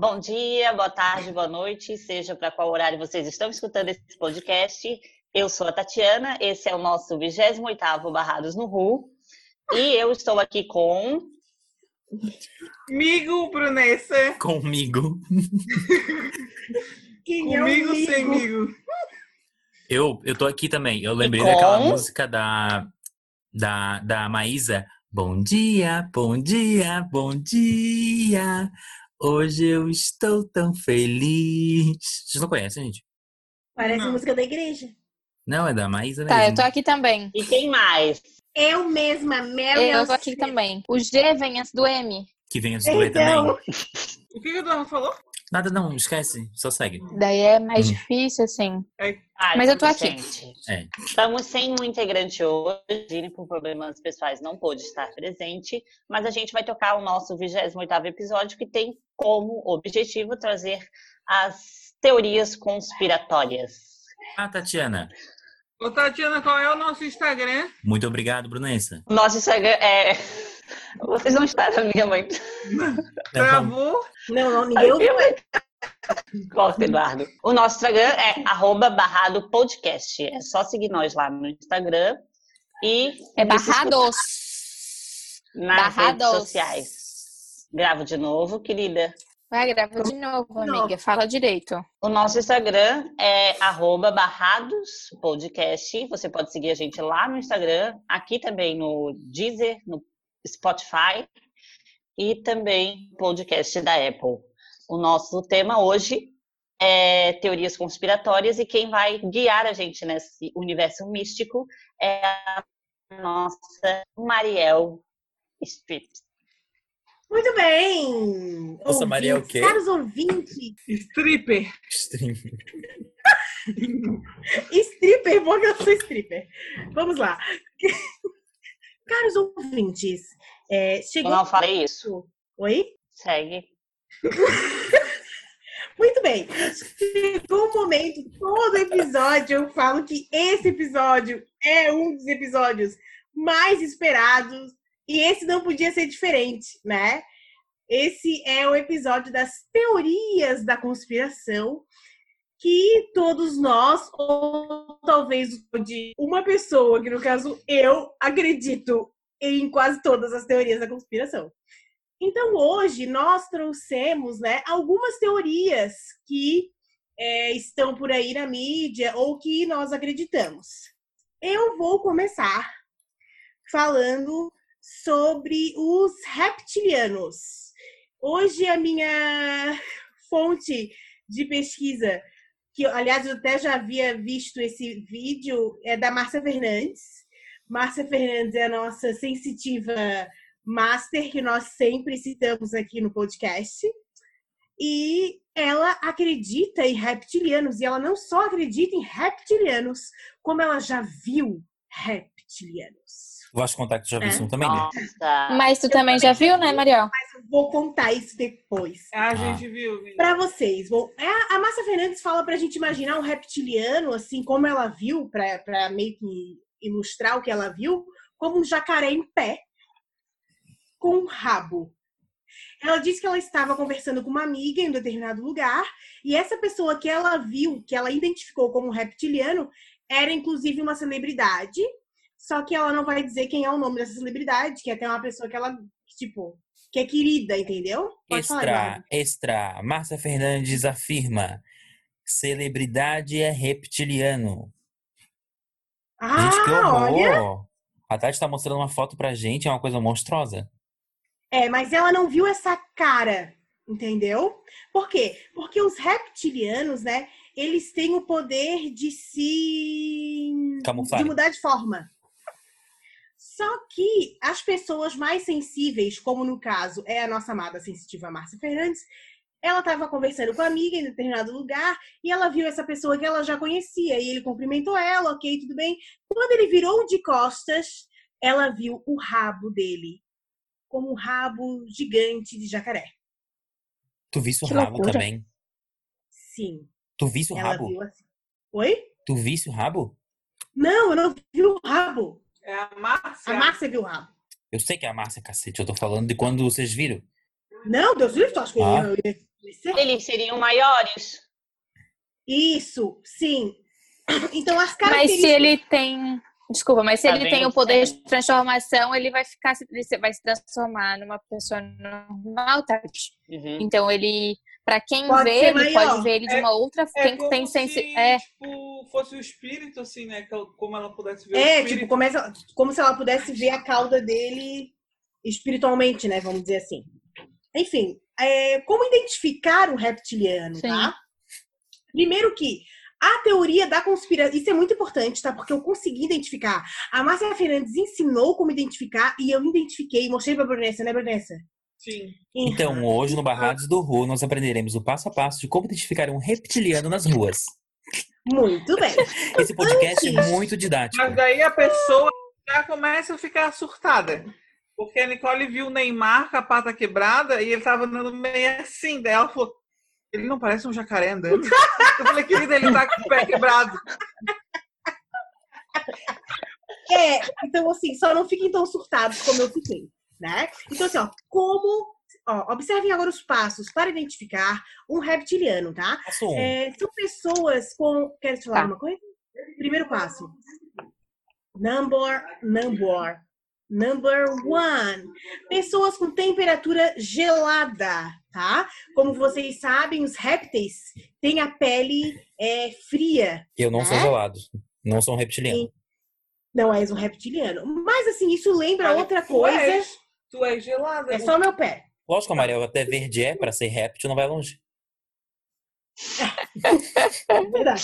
Bom dia, boa tarde, boa noite, seja para qual horário vocês estão escutando esse podcast. Eu sou a Tatiana, esse é o nosso 28º Barrados no Ru, e eu estou aqui com... Migo, Brunessa. Comigo. Quem Comigo é sem migo. Eu, eu tô aqui também. Eu lembrei daquela música da, da, da Maísa. Bom dia, bom dia, bom dia. Hoje eu estou tão feliz. Vocês não conhecem, gente? Parece não. música da igreja. Não, é da Maísa mesmo. Tá, eu tô aqui também. E quem mais? Eu mesma, Mary. Eu tô aqui também. O G vem antes do M. Que vem antes do E também. O que o Dona falou? Nada não, esquece, só segue. Daí é mais hum. difícil, assim. Ai, Mas eu tô aqui. É. Estamos sem um integrante hoje, por problemas pessoais não pôde estar presente, mas a gente vai tocar o nosso 28º episódio, que tem como objetivo trazer as teorias conspiratórias. Ah, Tatiana. Ô, Tatiana, qual é o nosso Instagram? Muito obrigado, Brunessa. Nosso Instagram é... Vocês não estaram, minha mãe. Travou? Não, não, ninguém ouviu. Gosto, Eduardo. O nosso Instagram é arroba barrado podcast. É só seguir nós lá no Instagram e. É barrados. Nas barrados. redes sociais. Gravo de novo, querida. Vai, grava de novo, amiga. Fala direito. O nosso Instagram é arroba barrados podcast. Você pode seguir a gente lá no Instagram, aqui também no Deezer, no Spotify e também podcast da Apple. O nosso tema hoje é teorias conspiratórias e quem vai guiar a gente nesse universo místico é a nossa Mariel Strip. Muito bem! Nossa, Mariel o quê? Caros ouvintes. Stripper. Stripper. stripper, porque eu sou stripper. Vamos lá. Caros ouvintes, é, chegou. Eu não falei isso. Oi? Segue. Muito bem. Chegou um momento, todo episódio eu falo que esse episódio é um dos episódios mais esperados e esse não podia ser diferente, né? Esse é o episódio das teorias da conspiração que todos nós, ou talvez de uma pessoa, que no caso eu, acredito em quase todas as teorias da conspiração. Então, hoje, nós trouxemos né, algumas teorias que é, estão por aí na mídia ou que nós acreditamos. Eu vou começar falando sobre os reptilianos. Hoje, a minha fonte de pesquisa, que aliás eu até já havia visto esse vídeo, é da Márcia Fernandes. Márcia Fernandes é a nossa sensitiva master, que nós sempre citamos aqui no podcast. E ela acredita em reptilianos. E ela não só acredita em reptilianos, como ela já viu reptilianos. Vou te contar que tu já viu é? isso também, né? Mas tu também já viu, né, Mariel? Mas eu vou contar isso depois. A ah. gente viu. Para vocês. Bom, é, a Márcia Fernandes fala pra gente imaginar um reptiliano, assim, como ela viu, pra, pra meio que ilustrar o que ela viu, como um jacaré em pé, com um rabo. Ela disse que ela estava conversando com uma amiga em um determinado lugar, e essa pessoa que ela viu, que ela identificou como reptiliano, era inclusive uma celebridade, só que ela não vai dizer quem é o nome dessa celebridade, que é até uma pessoa que ela, tipo, que é querida, entendeu? Pode extra, falar, extra. Márcia Fernandes afirma: celebridade é reptiliano. Ah, gente, que horror! Olha. A Tati tá mostrando uma foto pra gente, é uma coisa monstruosa. É, mas ela não viu essa cara, entendeu? Por quê? Porque os reptilianos, né, eles têm o poder de se. Camuflar. de mudar de forma. Só que as pessoas mais sensíveis, como no caso é a nossa amada sensitiva Márcia Fernandes, ela estava conversando com a amiga em determinado lugar e ela viu essa pessoa que ela já conhecia e ele cumprimentou ela, ok, tudo bem. Quando ele virou de costas, ela viu o rabo dele como um rabo gigante de jacaré. Tu viste o que rabo loucura. também? Sim. Tu viste o ela rabo? Viu assim. Oi? Tu viste o rabo? Não, eu não vi o rabo. É a Márcia. A Márcia viu o rabo. Eu sei que é a Márcia, cacete. Eu tô falando de quando vocês viram. Não, Deus livre, tu acha que ah. eu, Eles seriam maiores. Isso, sim. Então as Mas características. se ele tem. Desculpa, mas se Tá ele tem o poder de transformação, ele vai ficar se- ele vai se transformar numa pessoa normal, tá? Uhum. Então ele, Pra quem Pode vê, ele maior. pode ver ele de É- uma outra. É quem como tem se, sensi... É, tipo, fosse o espírito, assim, né? Como ela pudesse ver o É, espírito. tipo, começa, como se ela pudesse ver a cauda dele espiritualmente, né? Vamos dizer assim. Enfim, é, como identificar um reptiliano, Sim. tá? Primeiro que a teoria da conspiração, isso é muito importante, tá? Porque eu consegui identificar. A Márcia Fernandes ensinou como identificar e eu identifiquei, mostrei pra Brunessa, né, Brunessa? Sim. Então, hoje no Barrados do Ru, nós aprenderemos o passo a passo de como identificar um reptiliano nas ruas. Muito bem. Esse podcast é muito didático. Mas daí a pessoa já começa a ficar surtada. Porque a Nicole viu o Neymar com a pata quebrada e ele tava andando meio assim. Daí ela falou: ele não parece um jacaré andando. Eu falei, querida, ele tá com o pé quebrado. É, então assim, só não fiquem tão surtados como eu fiquei, né? Então assim, ó, como... Ó, observem agora os passos para identificar um reptiliano, tá? É, são pessoas com... Quer te falar Tá. uma coisa? Primeiro passo. Number, number, number one. Pessoas com temperatura gelada, tá? Como vocês sabem, os répteis têm a pele é, fria. Eu não sou É? gelado. Não sou um reptiliano. Não és um reptiliano. Mas assim, isso lembra Olha, outra coisa. És, tu és gelada. É só meu pé. Lógico, amarelo até verde é, para ser réptil não vai longe. É verdade.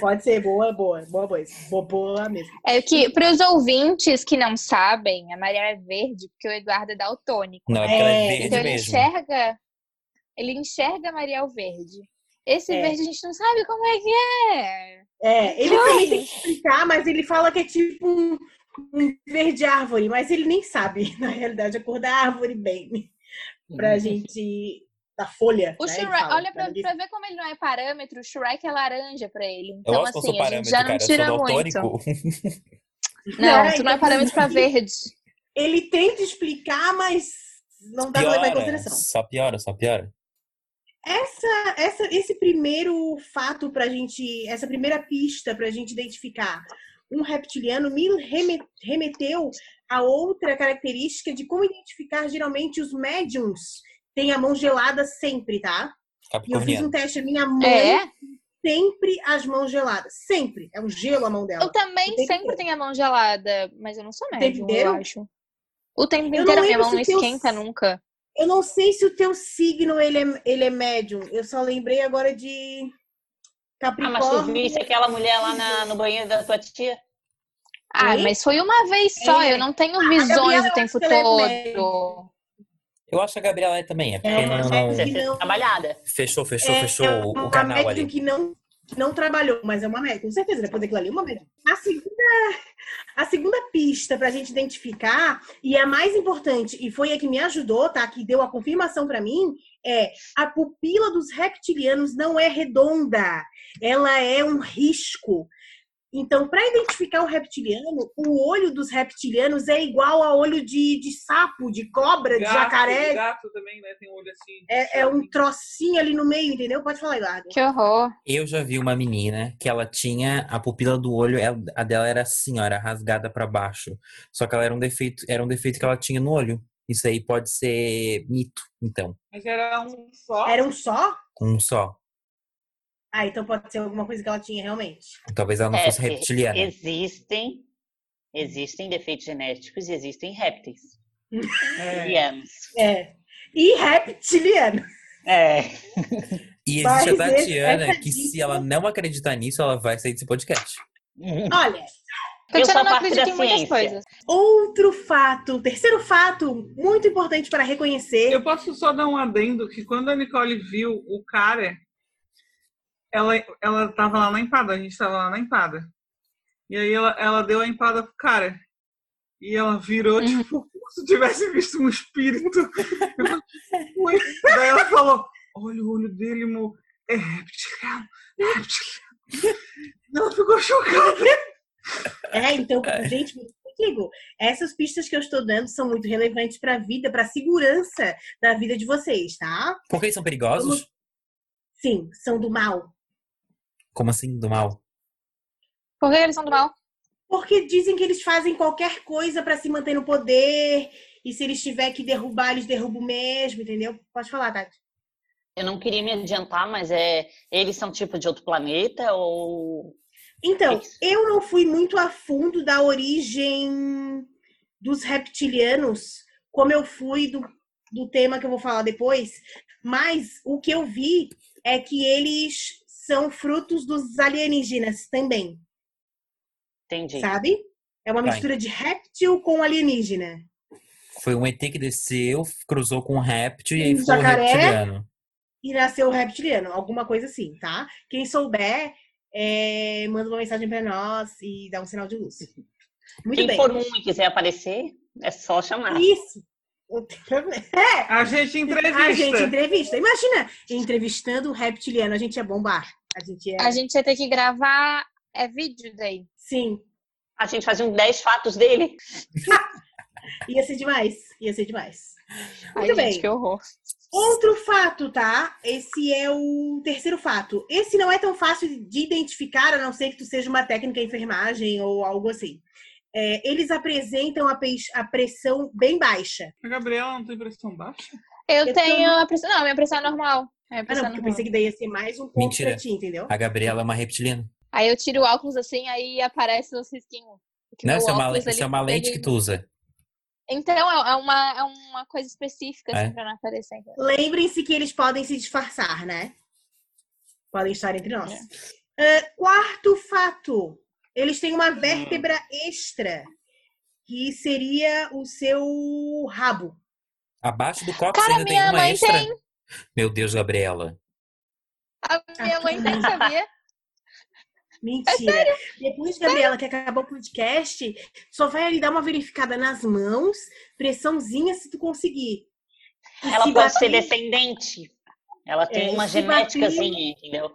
Pode ser boa, boa, boa, boa. Boa, boa mesmo. é que, para os ouvintes que não sabem, a Maria é verde, porque o Eduardo é daltônico. Não, é porque ela é É, verde Então ele mesmo. enxerga, ele enxerga a Mariel verde. Esse É. verde a gente não sabe como é que é. É, ele Ai. também tem que explicar, mas ele fala que é tipo um, verde árvore, mas ele nem sabe, na realidade, a cor da árvore bem. Pra gente. Da folha. O né, Shrek, fala, olha pra, pra ver como ele não é parâmetro, o Shrek é laranja pra ele. Então, eu assim, sou a gente já não cara. Eu tira muito. Não, Né, tu não é parâmetro pra verde. Ele tenta explicar, mas não dá pra levar em consideração. Só piora, só piora. essa, essa, esse primeiro fato pra gente, essa primeira pista pra gente identificar um reptiliano me reme- remeteu a outra característica de como identificar geralmente os médiums têm a mão gelada sempre, tá? E eu fiz um teste, a minha mãe É, sempre as mãos geladas, sempre. É um gelo a mão dela. eu também sempre inteiro. tenho a mão gelada, mas eu não sou médium, eu acho. O tempo Eu inteiro a minha mão não se teu- esquenta nunca. Eu não sei se o teu signo ele é, ele é médium. Eu só lembrei agora de Ah, mas tu Capricórnio. viste aquela mulher lá na- no banheiro da tua tia? Ah, mas foi uma vez só, É. eu não tenho a visões Gabriela, o tempo é todo. Eu acho que a Gabriela é também. É porque É, não... Fez não- trabalhada. Fechou, fechou, É, fechou é o uma canal médium ali. que não, não trabalhou, mas é uma médium, com certeza. Depois daquilo ali, é uma médium. A segunda, a segunda pista pra gente identificar, e é a mais importante, e foi a que me ajudou, tá? Que deu a confirmação pra mim, é a pupila dos reptilianos não é redonda. Ela é um risco. Então, para identificar um reptiliano, o olho dos reptilianos é igual ao olho de, de sapo, de cobra, de Gato, jacaré. gato também, né? Tem um olho assim. É, é um trocinho ali no meio, entendeu? Pode falar, Eduardo. Que horror. Eu já vi uma menina que ela tinha a pupila do olho, a dela era assim, ó, era rasgada pra baixo. Só que ela era um defeito, era um defeito que ela tinha no olho. Isso aí pode ser mito, então, Mas era um só. Era um só? um só. Ah, então pode ser alguma coisa que ela tinha realmente. Talvez ela não É, fosse reptiliana. Existem, existem defeitos genéticos e existem répteis. É. Reptilianos. É. E reptiliano. É. E Mas existe a esse- Tatiana essa que se ela não acreditar nisso, ela vai sair desse podcast. Olha, Eu sou parte da muitas ciência. coisas. outro fato, terceiro fato muito importante para reconhecer. Eu posso só dar um adendo que quando a Nicole viu o cara, ela, ela tava lá na empada, a gente tava lá na empada. E aí ela, ela deu a empada pro cara. E ela virou, Uhum. tipo, como se tivesse visto um espírito. Daí ela falou, olha o olho dele, mo. É reptiliano, é reptiliano. Ela ficou chocada. É, então, gente, contigo. Essas pistas que eu estou dando são muito relevantes para a vida, para a segurança da vida de vocês, tá? Por que eles são perigosos? Sim, são do mal. Como assim, do mal? Por que eles são do mal? Porque dizem que eles fazem qualquer coisa para se manter no poder. E se eles tiver que derrubar, eles derrubam mesmo, entendeu? Pode falar, Tati. Eu não queria me adiantar, mas é eles são tipo de outro planeta ou Então, Isso. eu não fui muito a fundo da origem dos reptilianos, como eu fui do, do tema que eu vou falar depois, mas o que eu vi é que eles são frutos dos alienígenas também, entendi. sabe? É uma Tá. mistura de réptil com alienígena. Foi um ET que desceu, cruzou com um réptil e aí Um ficou um jacaré. reptiliano. E nasceu reptiliano, alguma coisa assim, tá? Quem souber, é, manda uma mensagem pra nós e dá um sinal de luz. Muito Quem bem. for um e quiser aparecer, é só chamar. Isso. Não tem problema. É, A gente entrevista. A gente entrevista. Imagina, entrevistando um reptiliano, a gente ia bombar. A gente ia. A gente ia ter que gravar é vídeo daí. Sim, A gente fazia um 10 fatos dele. ia ser demais. Ia ser demais. Ai, Muito gente, bem. que horror. Outro fato, tá? Esse é o terceiro fato. Esse não é tão fácil de identificar, a não ser que tu seja uma técnica de enfermagem ou algo assim. É, eles apresentam a, a pressão bem baixa. A Gabriela não tem pressão baixa? Eu, Eu tenho a pressão. Não, minha pressão é normal. Ah, pressão não, é porque eu normal. pensei que daí ia ser mais um ponto Mentira. pra ti, entendeu? A Gabriela é uma reptiliana. Aí eu tiro o óculos assim, aí aparece os risquinhos. Não, isso é uma, isso é uma lente ele- que tu usa. Então, é é uma, é uma coisa específica, assim, É. pra não aparecer. Lembrem-se que eles podem se disfarçar, né? Podem estar entre nós. É. Ah, quarto fato: eles têm uma vértebra extra, que seria o seu rabo. Abaixo do copo Cara, ainda tem minha uma mãe extra. tem. Meu Deus, Gabriela. A minha mãe tem, sabia? Mentira. Depois, Gabriela, que acabou o podcast, só vai ali dar uma verificada nas mãos, pressãozinha se tu conseguir. E Ela se pode ser bater- descendente. Ela tem É, uma genéticazinha, entendeu?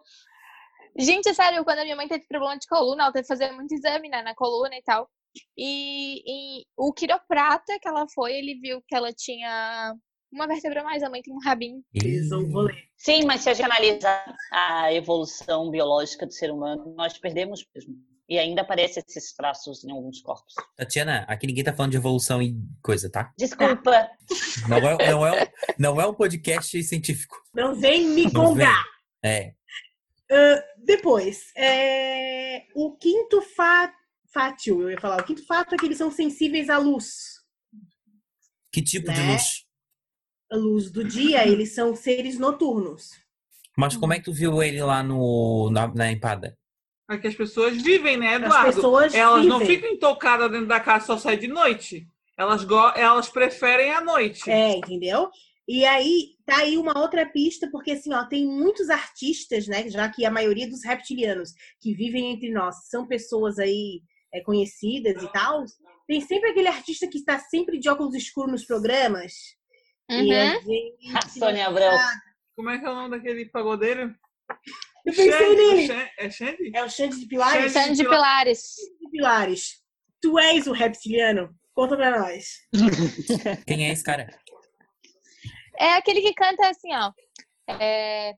Gente, sério, quando a minha mãe teve problema de coluna, ela teve que fazer muito exame, né, na coluna e tal. E, e o quiroprata que ela foi, ele viu que ela tinha uma vértebra a mais, a mãe tem um rabinho. Um. Sim, mas se a gente analisar a evolução biológica do ser humano, nós perdemos mesmo. E ainda aparecem esses traços em alguns corpos. Tatiana, aqui ninguém tá falando de evolução e coisa, tá? Desculpa. Não é, não é, não é um podcast científico. Não vem me Não gongar. É. Depois, é, o quinto fa... fátio, eu ia falar, o quinto fato é que eles são sensíveis à luz. Que tipo de Né? luz? A luz do dia, eles são seres noturnos. Mas como é que tu viu ele lá no, na, na empada? É que as pessoas vivem, né, As Eduardo? pessoas Elas não vivem. ficam intocadas dentro da casa, só sai de noite. Elas, go elas preferem a noite. É, entendeu? E aí, tá aí uma outra pista, porque assim, ó, tem muitos artistas, né? Já que a maioria dos reptilianos que vivem entre nós são pessoas aí é, conhecidas e tal. Tem sempre aquele artista que está sempre de óculos escuros nos programas. E Uhum. a gente. A Sônia Abrão. Como é que é o nome daquele pagodeiro? Eu pensei Xande, nele. Xande- É Xande? É o Xande de Pilares? Xande. Sendo de pilares. de Pilares. Tu és o reptiliano? Conta pra nós. Quem é esse cara? É aquele que canta assim, ó. É...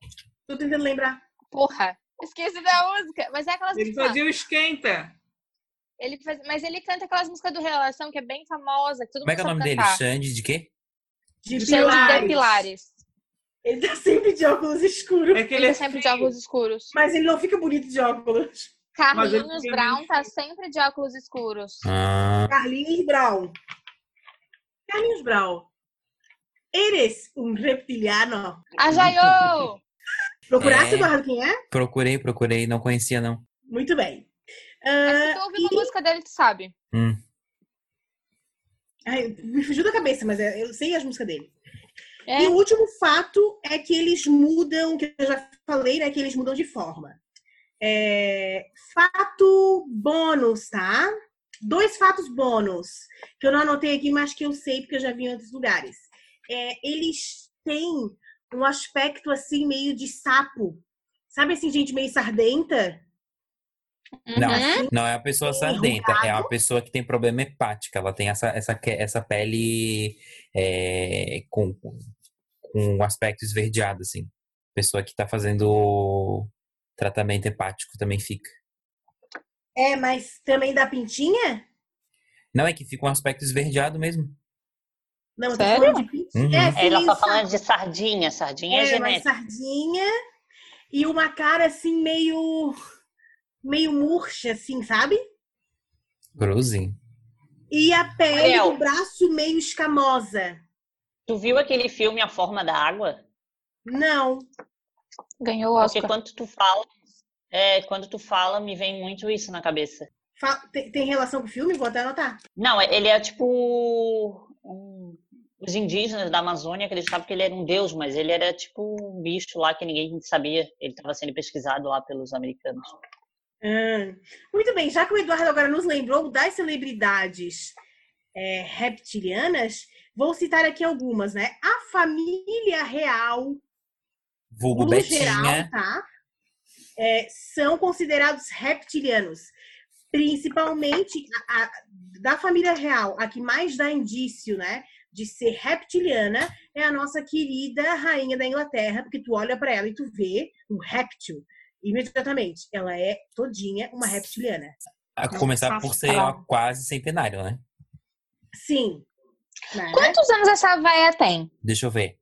Tô tentando lembrar. Porra, esqueci da música. Mas é aquelas Ele músicas. fazia o esquenta. Ele faz... Mas ele canta aquelas músicas do Relação que é bem famosa, que todo Como é que é o nome sabe dele? cantar. Xande de quê? De Xande Pilares. de Pilares. Ele tá sempre de óculos escuros. É que Ele ele é é sempre de óculos escuros. Mas ele não fica bonito de óculos. Carlinhos Brown muito tá sempre de óculos escuros. Ah, Carlinhos Brown. Carlinhos Brown. Eres um reptiliano? A Jaiô! Procurasse, É. Eduardo, quem é? procurei, procurei, não conhecia não. Muito bem. Mas se tu ouvir a música dele, tu sabe. Hum. Ai, me fugiu da cabeça, mas é- eu sei as músicas dele. É. E o último fato é que eles mudam, que eu já falei, né? Que eles mudam de forma. É, fato bônus, tá? Dois fatos bônus, que eu não anotei aqui, mas que eu sei porque eu já vi em outros lugares. É, eles têm um aspecto assim, meio de sapo. Sabe assim, gente meio sardenta? Não, Uhum. não é uma pessoa sardenta, é uma pessoa que tem problema hepático. Ela tem essa, essa, essa pele é, com, com um aspecto esverdeado, assim. Pessoa que tá fazendo tratamento hepático também fica. É, mas também dá pintinha? Não, é que fica um aspecto esverdeado mesmo. Não, Sério? falando de pintinha. Uhum. É, Ela tá falando de sardinha. Sardinha é, é, mas genética. sardinha e uma cara assim meio meio murcha, assim, sabe? Cruze. E a pele Ariel. do braço meio escamosa. Tu viu aquele filme A Forma da Água? Não. Ganhou o Porque Oscar. quando tu fala, é, quando tu fala, me vem muito isso na cabeça. Fa- Tem, tem relação com o filme? Vou até anotar. Não, ele é tipo um- os indígenas da Amazônia acreditavam que ele era um deus, mas ele era tipo um bicho lá que ninguém sabia. Ele estava sendo pesquisado lá pelos americanos. Ah, Muito bem, já que o Eduardo agora nos lembrou das celebridades é, reptilianas, vou citar aqui algumas, né? A família real, Vulgo no geral, Betinha. tá? É, são considerados reptilianos. Principalmente a- a- da família real, a que mais dá indício, né? De ser reptiliana é a nossa querida rainha da Inglaterra, porque tu olha pra ela e tu vê um réptil. Imediatamente, ela é todinha uma reptiliana. A começar por ser ó, quase centenário, né? Sim. Né? Quantos anos essa véia tem? Deixa eu ver.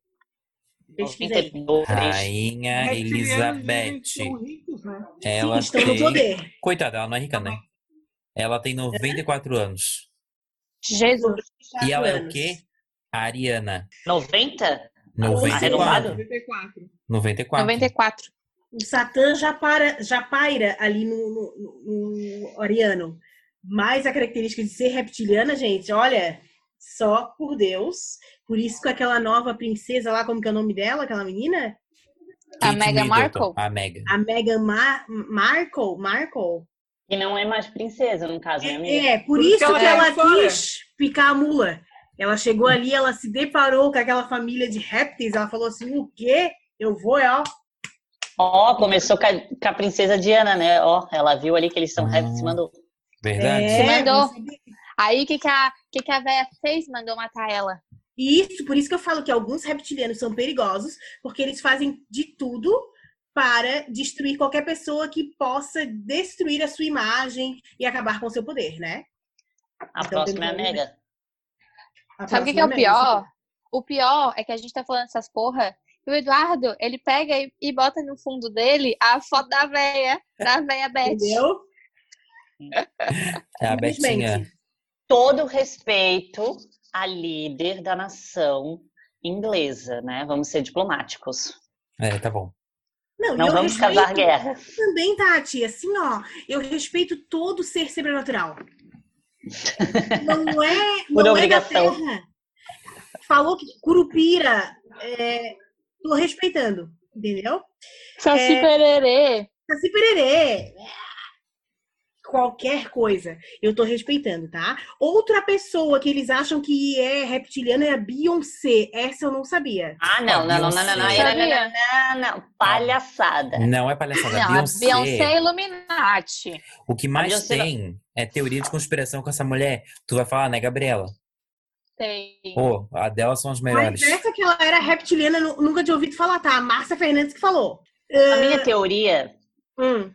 Pesquisa aí. 92. Rainha Reptilianos Elizabeth. ricos, né? Ela Sim, estão no tem. poder. Coitada, ela não é rica, né? Ela tem 94 anos. Jesus. E ela é o quê? Ariana. 90? 94. Arredondado? 94. 94. 94. O Satã já, para, já paira ali no, no, no- no Ariano. Mas a característica de ser reptiliana, gente, olha, só por Deus. Por isso que aquela nova princesa lá, como que é o nome dela, aquela menina? A Meghan. Markle? A Meghan. A Meghan Mar Markle, Markle. E não é mais princesa, no caso, né, amiga? É, por, Por isso que que ela, ela tá fora. quis picar a mula. Ela chegou ali, ela se deparou com aquela família de répteis, ela falou assim, o quê? Eu vou, é, ó. Ó, começou com a, com a princesa Diana, né? Ó, ela viu ali que eles são Ah. répteis e mandou. Verdade? É, Se mandou. Aí o que, que, a, que, que a véia fez? Mandou matar ela. Isso, por isso que eu falo que alguns reptilianos são perigosos, porque eles fazem de tudo para destruir qualquer pessoa que possa destruir a sua imagem e acabar com o seu poder, né? A Então, próxima é a Mega. Sabe o que, que é o próxima pior? O pior é que a gente tá falando essas porra. E o Eduardo, ele pega e, e bota no fundo dele a foto da véia, da véia Beth. Entendeu? É a Betinha. Todo respeito à líder da nação inglesa, né? Vamos ser diplomáticos. É, tá bom. Não, Não vamos respeito casar guerra. também, Tati, assim, ó, eu respeito todo ser sobrenatural. Não é, Por não é da obrigação. terra. Falou que Curupira, é, tô respeitando, entendeu? Saci pererê. Saci pererê. Qualquer coisa, eu tô respeitando, tá? Outra pessoa que eles acham que é reptiliana é a Beyoncé. Essa eu não sabia. Ah, não, não, não, não, não, não, não, não, não. Palhaçada. Não é palhaçada. Não, Beyoncé, a Beyoncé é Illuminati. O que mais tem é teoria de conspiração com essa mulher. Tu vai falar, né, Gabriela? Tem. Pô, a delas são as Mas melhores. essa que ela era reptiliana, nu- nunca tinha ouvido falar, tá? A Márcia Fernandes que falou. A minha teoria Hum.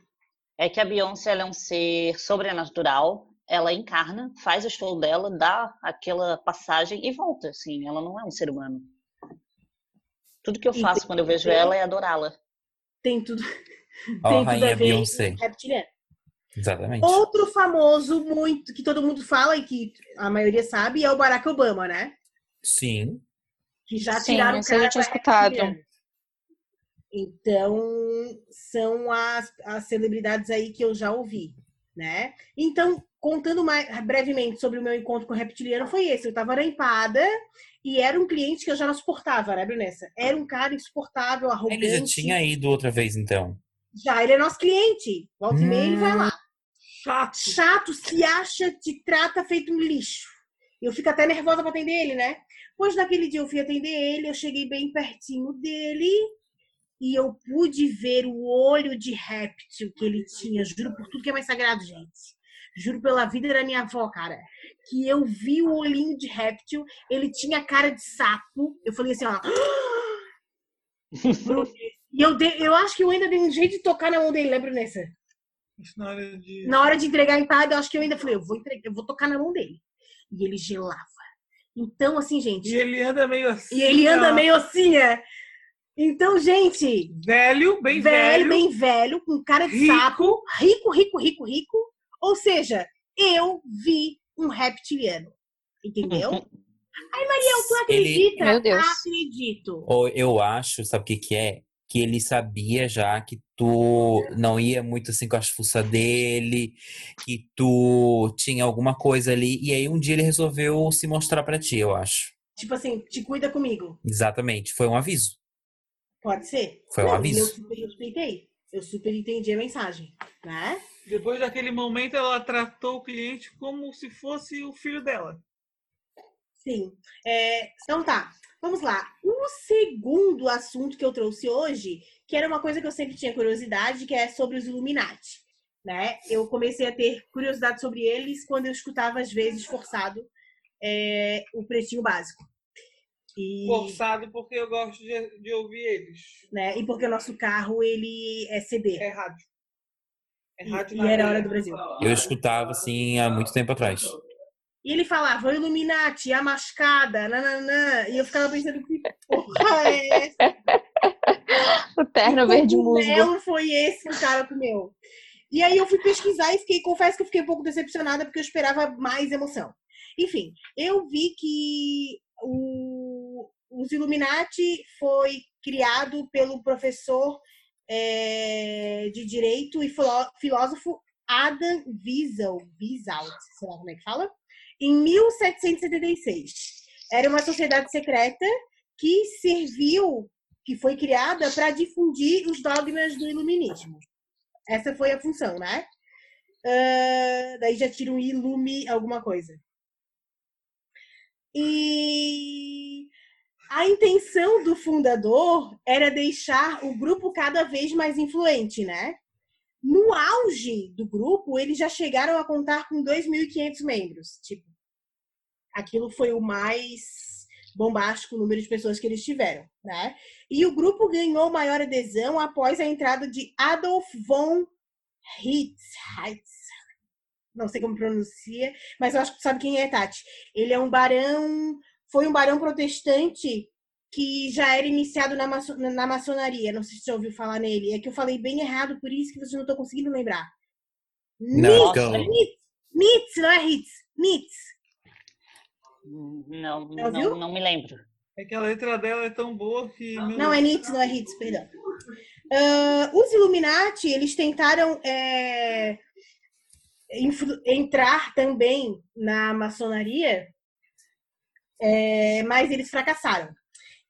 é que a Beyoncé ela é um ser sobrenatural. Ela encarna, faz o show dela, dá aquela passagem e volta, assim. Ela não é um ser humano. Tudo que eu faço quando eu vejo ela é adorá-la. Tem tudo, Ó, tem tudo a rainha ver Beyoncé. com reptiliano. Exatamente. Outro famoso muito que todo mundo fala e que a maioria sabe é o Barack Obama, né? Sim. Que já Sim, tiraram o esse eu cara tinha escutado. Então, são as, as celebridades aí que eu já ouvi, né? Então, contando mais brevemente sobre o meu encontro com o reptiliano, foi esse. Eu tava na empada e era um cliente que eu já não suportava, né, Brunessa? Era um cara insuportável, arrogante. Ele já tinha ido outra vez, então. Já, ele é nosso cliente. Volta e meia, ele vai Hum. lá. Chato. chato, se acha, te trata feito um lixo. Eu fico até nervosa pra atender ele, né? Pois naquele dia eu fui atender ele, eu cheguei bem pertinho dele e eu pude ver o olho de réptil que ele tinha. Juro por tudo que é mais sagrado, gente. Juro pela vida da minha avó, cara. Que eu vi o olhinho de réptil, ele tinha cara de sapo. Eu falei assim, ó. e eu, dei, eu acho que eu ainda dei um jeito de tocar na mão dele, lembra nessa? Isso na hora de. Na hora de entregar a empada, eu acho que eu ainda falei, eu vou, entregar, eu vou tocar na mão dele. E ele gelava. Então, assim, gente. E ele anda meio assim. E ele anda ó. meio assim, é. Então, gente, Velho, bem velho, velho. bem velho, com cara de Rico. sapo, rico, rico, rico, rico. Ou seja, eu vi um reptiliano. Entendeu? Ai, Mariel, tu Ele- acredita? Meu Deus. Acredito. Ou eu acho, sabe o que que é? Que ele sabia já que tu não ia muito assim com as fuças dele, que tu tinha alguma coisa ali, e aí um dia ele resolveu se mostrar pra ti, eu acho. Tipo assim, te cuida comigo. Exatamente, foi um aviso. Pode ser? Foi um Não, aviso. Eu super respeitei. Eu super entendi a mensagem, né? Depois daquele momento, ela tratou o cliente como se fosse o filho dela. Sim. É, então tá, vamos lá. O segundo assunto que eu trouxe hoje, que era uma coisa que eu sempre tinha curiosidade, que é sobre os Illuminati. Né? Eu comecei a ter curiosidade sobre eles quando eu escutava, às vezes, forçado, é, o Pretinho Básico. E, Forçado porque eu gosto de, de ouvir eles. né, e porque o nosso carro, ele é CD. É rádio. É E, rádio e na era hora do Brasil. Eu escutava assim há muito tempo atrás. E ele falava, o Illuminati, a mascada, nananã. E eu ficava pensando, que porra é essa? O terno Que verde musgo. foi esse que o cara comeu? E aí eu fui pesquisar e fiquei, confesso que eu fiquei um pouco decepcionada porque eu esperava mais emoção. Enfim, eu vi que o, os Illuminati foi criado pelo professor é, de direito e filó- filósofo Adam Wiesel, Wieselt, sei lá como é que fala, em 1776. Era uma sociedade secreta que serviu que foi criada para difundir os dogmas do iluminismo. Essa foi a função, né? Ah, daí já tira um ilume alguma coisa. E a intenção do fundador era deixar o grupo cada vez mais influente, né? No auge do grupo, eles já chegaram a contar com 2.500 membros. Tipo, aquilo foi o mais bombástico número de pessoas que eles tiveram, né? E o grupo ganhou maior adesão após a entrada de Adolf von Hitz. Não sei como pronuncia, mas eu acho que sabe quem é, Tati. Ele é um barão, foi um barão protestante que já era iniciado na, maço- na maçonaria. Não sei se você ouviu falar nele. É que eu falei bem errado, por isso que vocês não estão conseguindo lembrar. Não, então, Nitz, Nitz, não é Hitz. Nitz. Não, ouviu? não, não me lembro. É que a letra dela é tão boa que. Não, é Nitz, não é Hitz, perdão. Ah, os Illuminati, eles tentaram é, entrar também na maçonaria, é, mas eles fracassaram.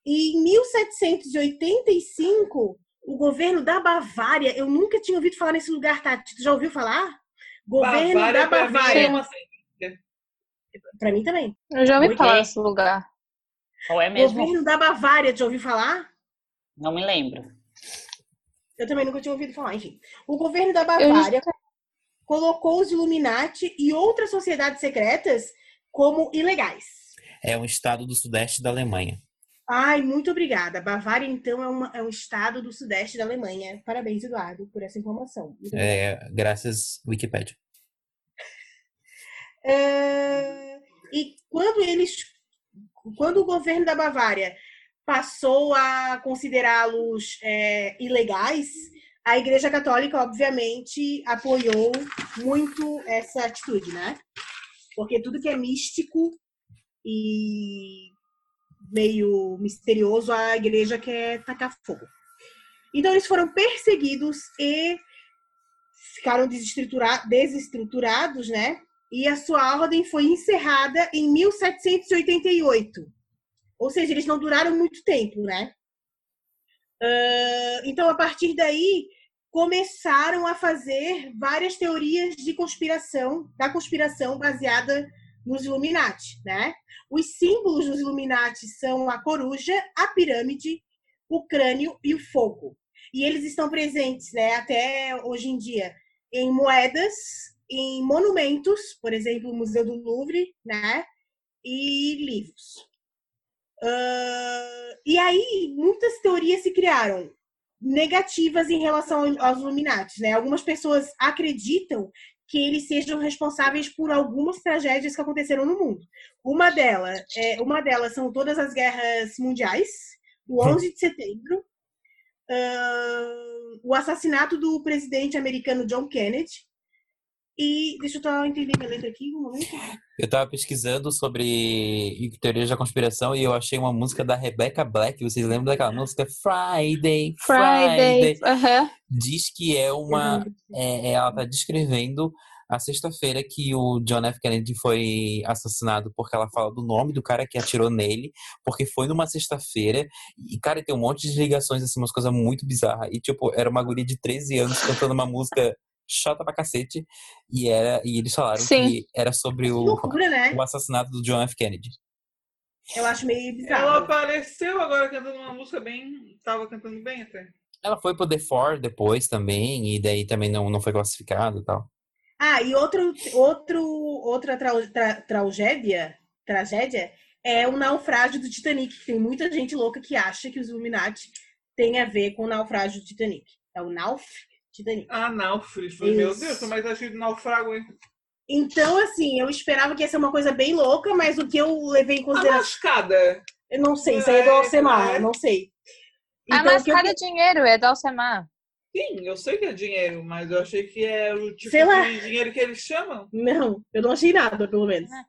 E em 1785, o governo da Bavária, eu nunca tinha ouvido falar nesse lugar, Tati. Tu já ouviu falar? Governo Bavária, da Bavária. é uma- Pra mim também. Eu já ouvi Por falar quê? desse lugar. Qual é mesmo? Governo da Bavária, tu já ouviu falar? Não me lembro. Eu também nunca tinha ouvido falar, enfim. O governo da Bavária colocou os Illuminati e outras sociedades secretas como ilegais. é um estado do sudeste da Alemanha. Ai, muito obrigada. Bavária, então, é, uma- é um estado do sudeste da Alemanha. Parabéns, Eduardo, por essa informação. É, graças Wikipedia. É, e quando eles, quando o governo da Bavária passou a considerá-los é, ilegais, a Igreja Católica, obviamente, apoiou muito essa atitude, né? Porque tudo que é místico e meio misterioso, a Igreja quer tacar fogo. Então, eles foram perseguidos e ficaram desestrutura- desestruturados, né? e a sua ordem foi encerrada em 1788. Ou seja, eles não duraram muito tempo, né? Ah, então, a partir daí, começaram a fazer várias teorias de conspiração, da conspiração baseada nos Illuminati, né? Os símbolos dos Illuminati são a coruja, a pirâmide, o crânio e o fogo. E eles estão presentes, né, até hoje em dia, em moedas, em monumentos, por exemplo, o Museu do Louvre, né, e livros. Uh, e aí, muitas teorias se criaram negativas em relação aos Illuminati, né? Algumas pessoas acreditam que eles sejam responsáveis por algumas tragédias que aconteceram no mundo. Uma delas, é, uma delas são todas as guerras mundiais, o 11 hum. de setembro, uh, o assassinato do presidente americano John Kennedy, e deixa eu só entender minha letra aqui um momento. Eu tava pesquisando sobre teorias da conspiração e eu achei uma música da Rebecca Black. Vocês lembram daquela música Friday? Friday. Friday. Uhum. Diz que é uma. É, ela tá descrevendo a sexta-feira que o John F. Kennedy foi assassinado porque ela fala do nome do cara que atirou nele, porque foi numa sexta-feira. E, cara, tem um monte de ligações, assim, umas coisas muito bizarras. E, tipo, era uma guria de 13 anos cantando uma música chata pra cacete. E, era, e eles falaram Sim. que era sobre o, loucura, né? o assassinato do John F. Kennedy. Eu acho meio bizarro. Ela apareceu agora cantando uma música bem. Tava cantando bem até. Ela foi pro The Four depois também, e daí também não, não foi classificado e tal. Ah, e outro, outro, outra tra, tra, tragédia, tragédia é o naufrágio do Titanic, que tem muita gente louca que acha que os Illuminati tem a ver com o naufrágio do Titanic. É o Nauf Titanic. Ah, náufrago. Meu Deus, mas achei de naufrago, hein? Então, assim, eu esperava que ia ser uma coisa bem louca, mas o que eu levei em consideração. A mascada. Eu não sei, isso aí é do Alcemar, é. não sei. Então, a mascada eu... é dinheiro, é do Alcemar. Sim, eu sei que é dinheiro, mas eu achei que é o tipo sei de lá. dinheiro que eles chamam. Não, eu não achei nada, pelo menos. Ah.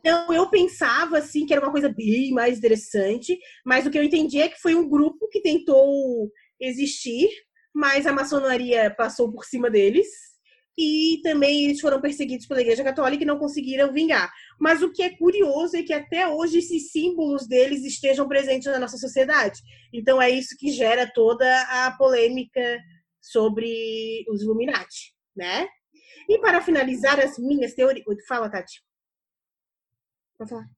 Então eu pensava assim que era uma coisa bem mais interessante, mas o que eu entendi é que foi um grupo que tentou existir mas a maçonaria passou por cima deles e também eles foram perseguidos pela Igreja Católica e não conseguiram vingar. Mas o que é curioso é que até hoje esses símbolos deles estejam presentes na nossa sociedade. Então é isso que gera toda a polêmica sobre os Illuminati, né? E para finalizar as minhas teorias, fala Tati.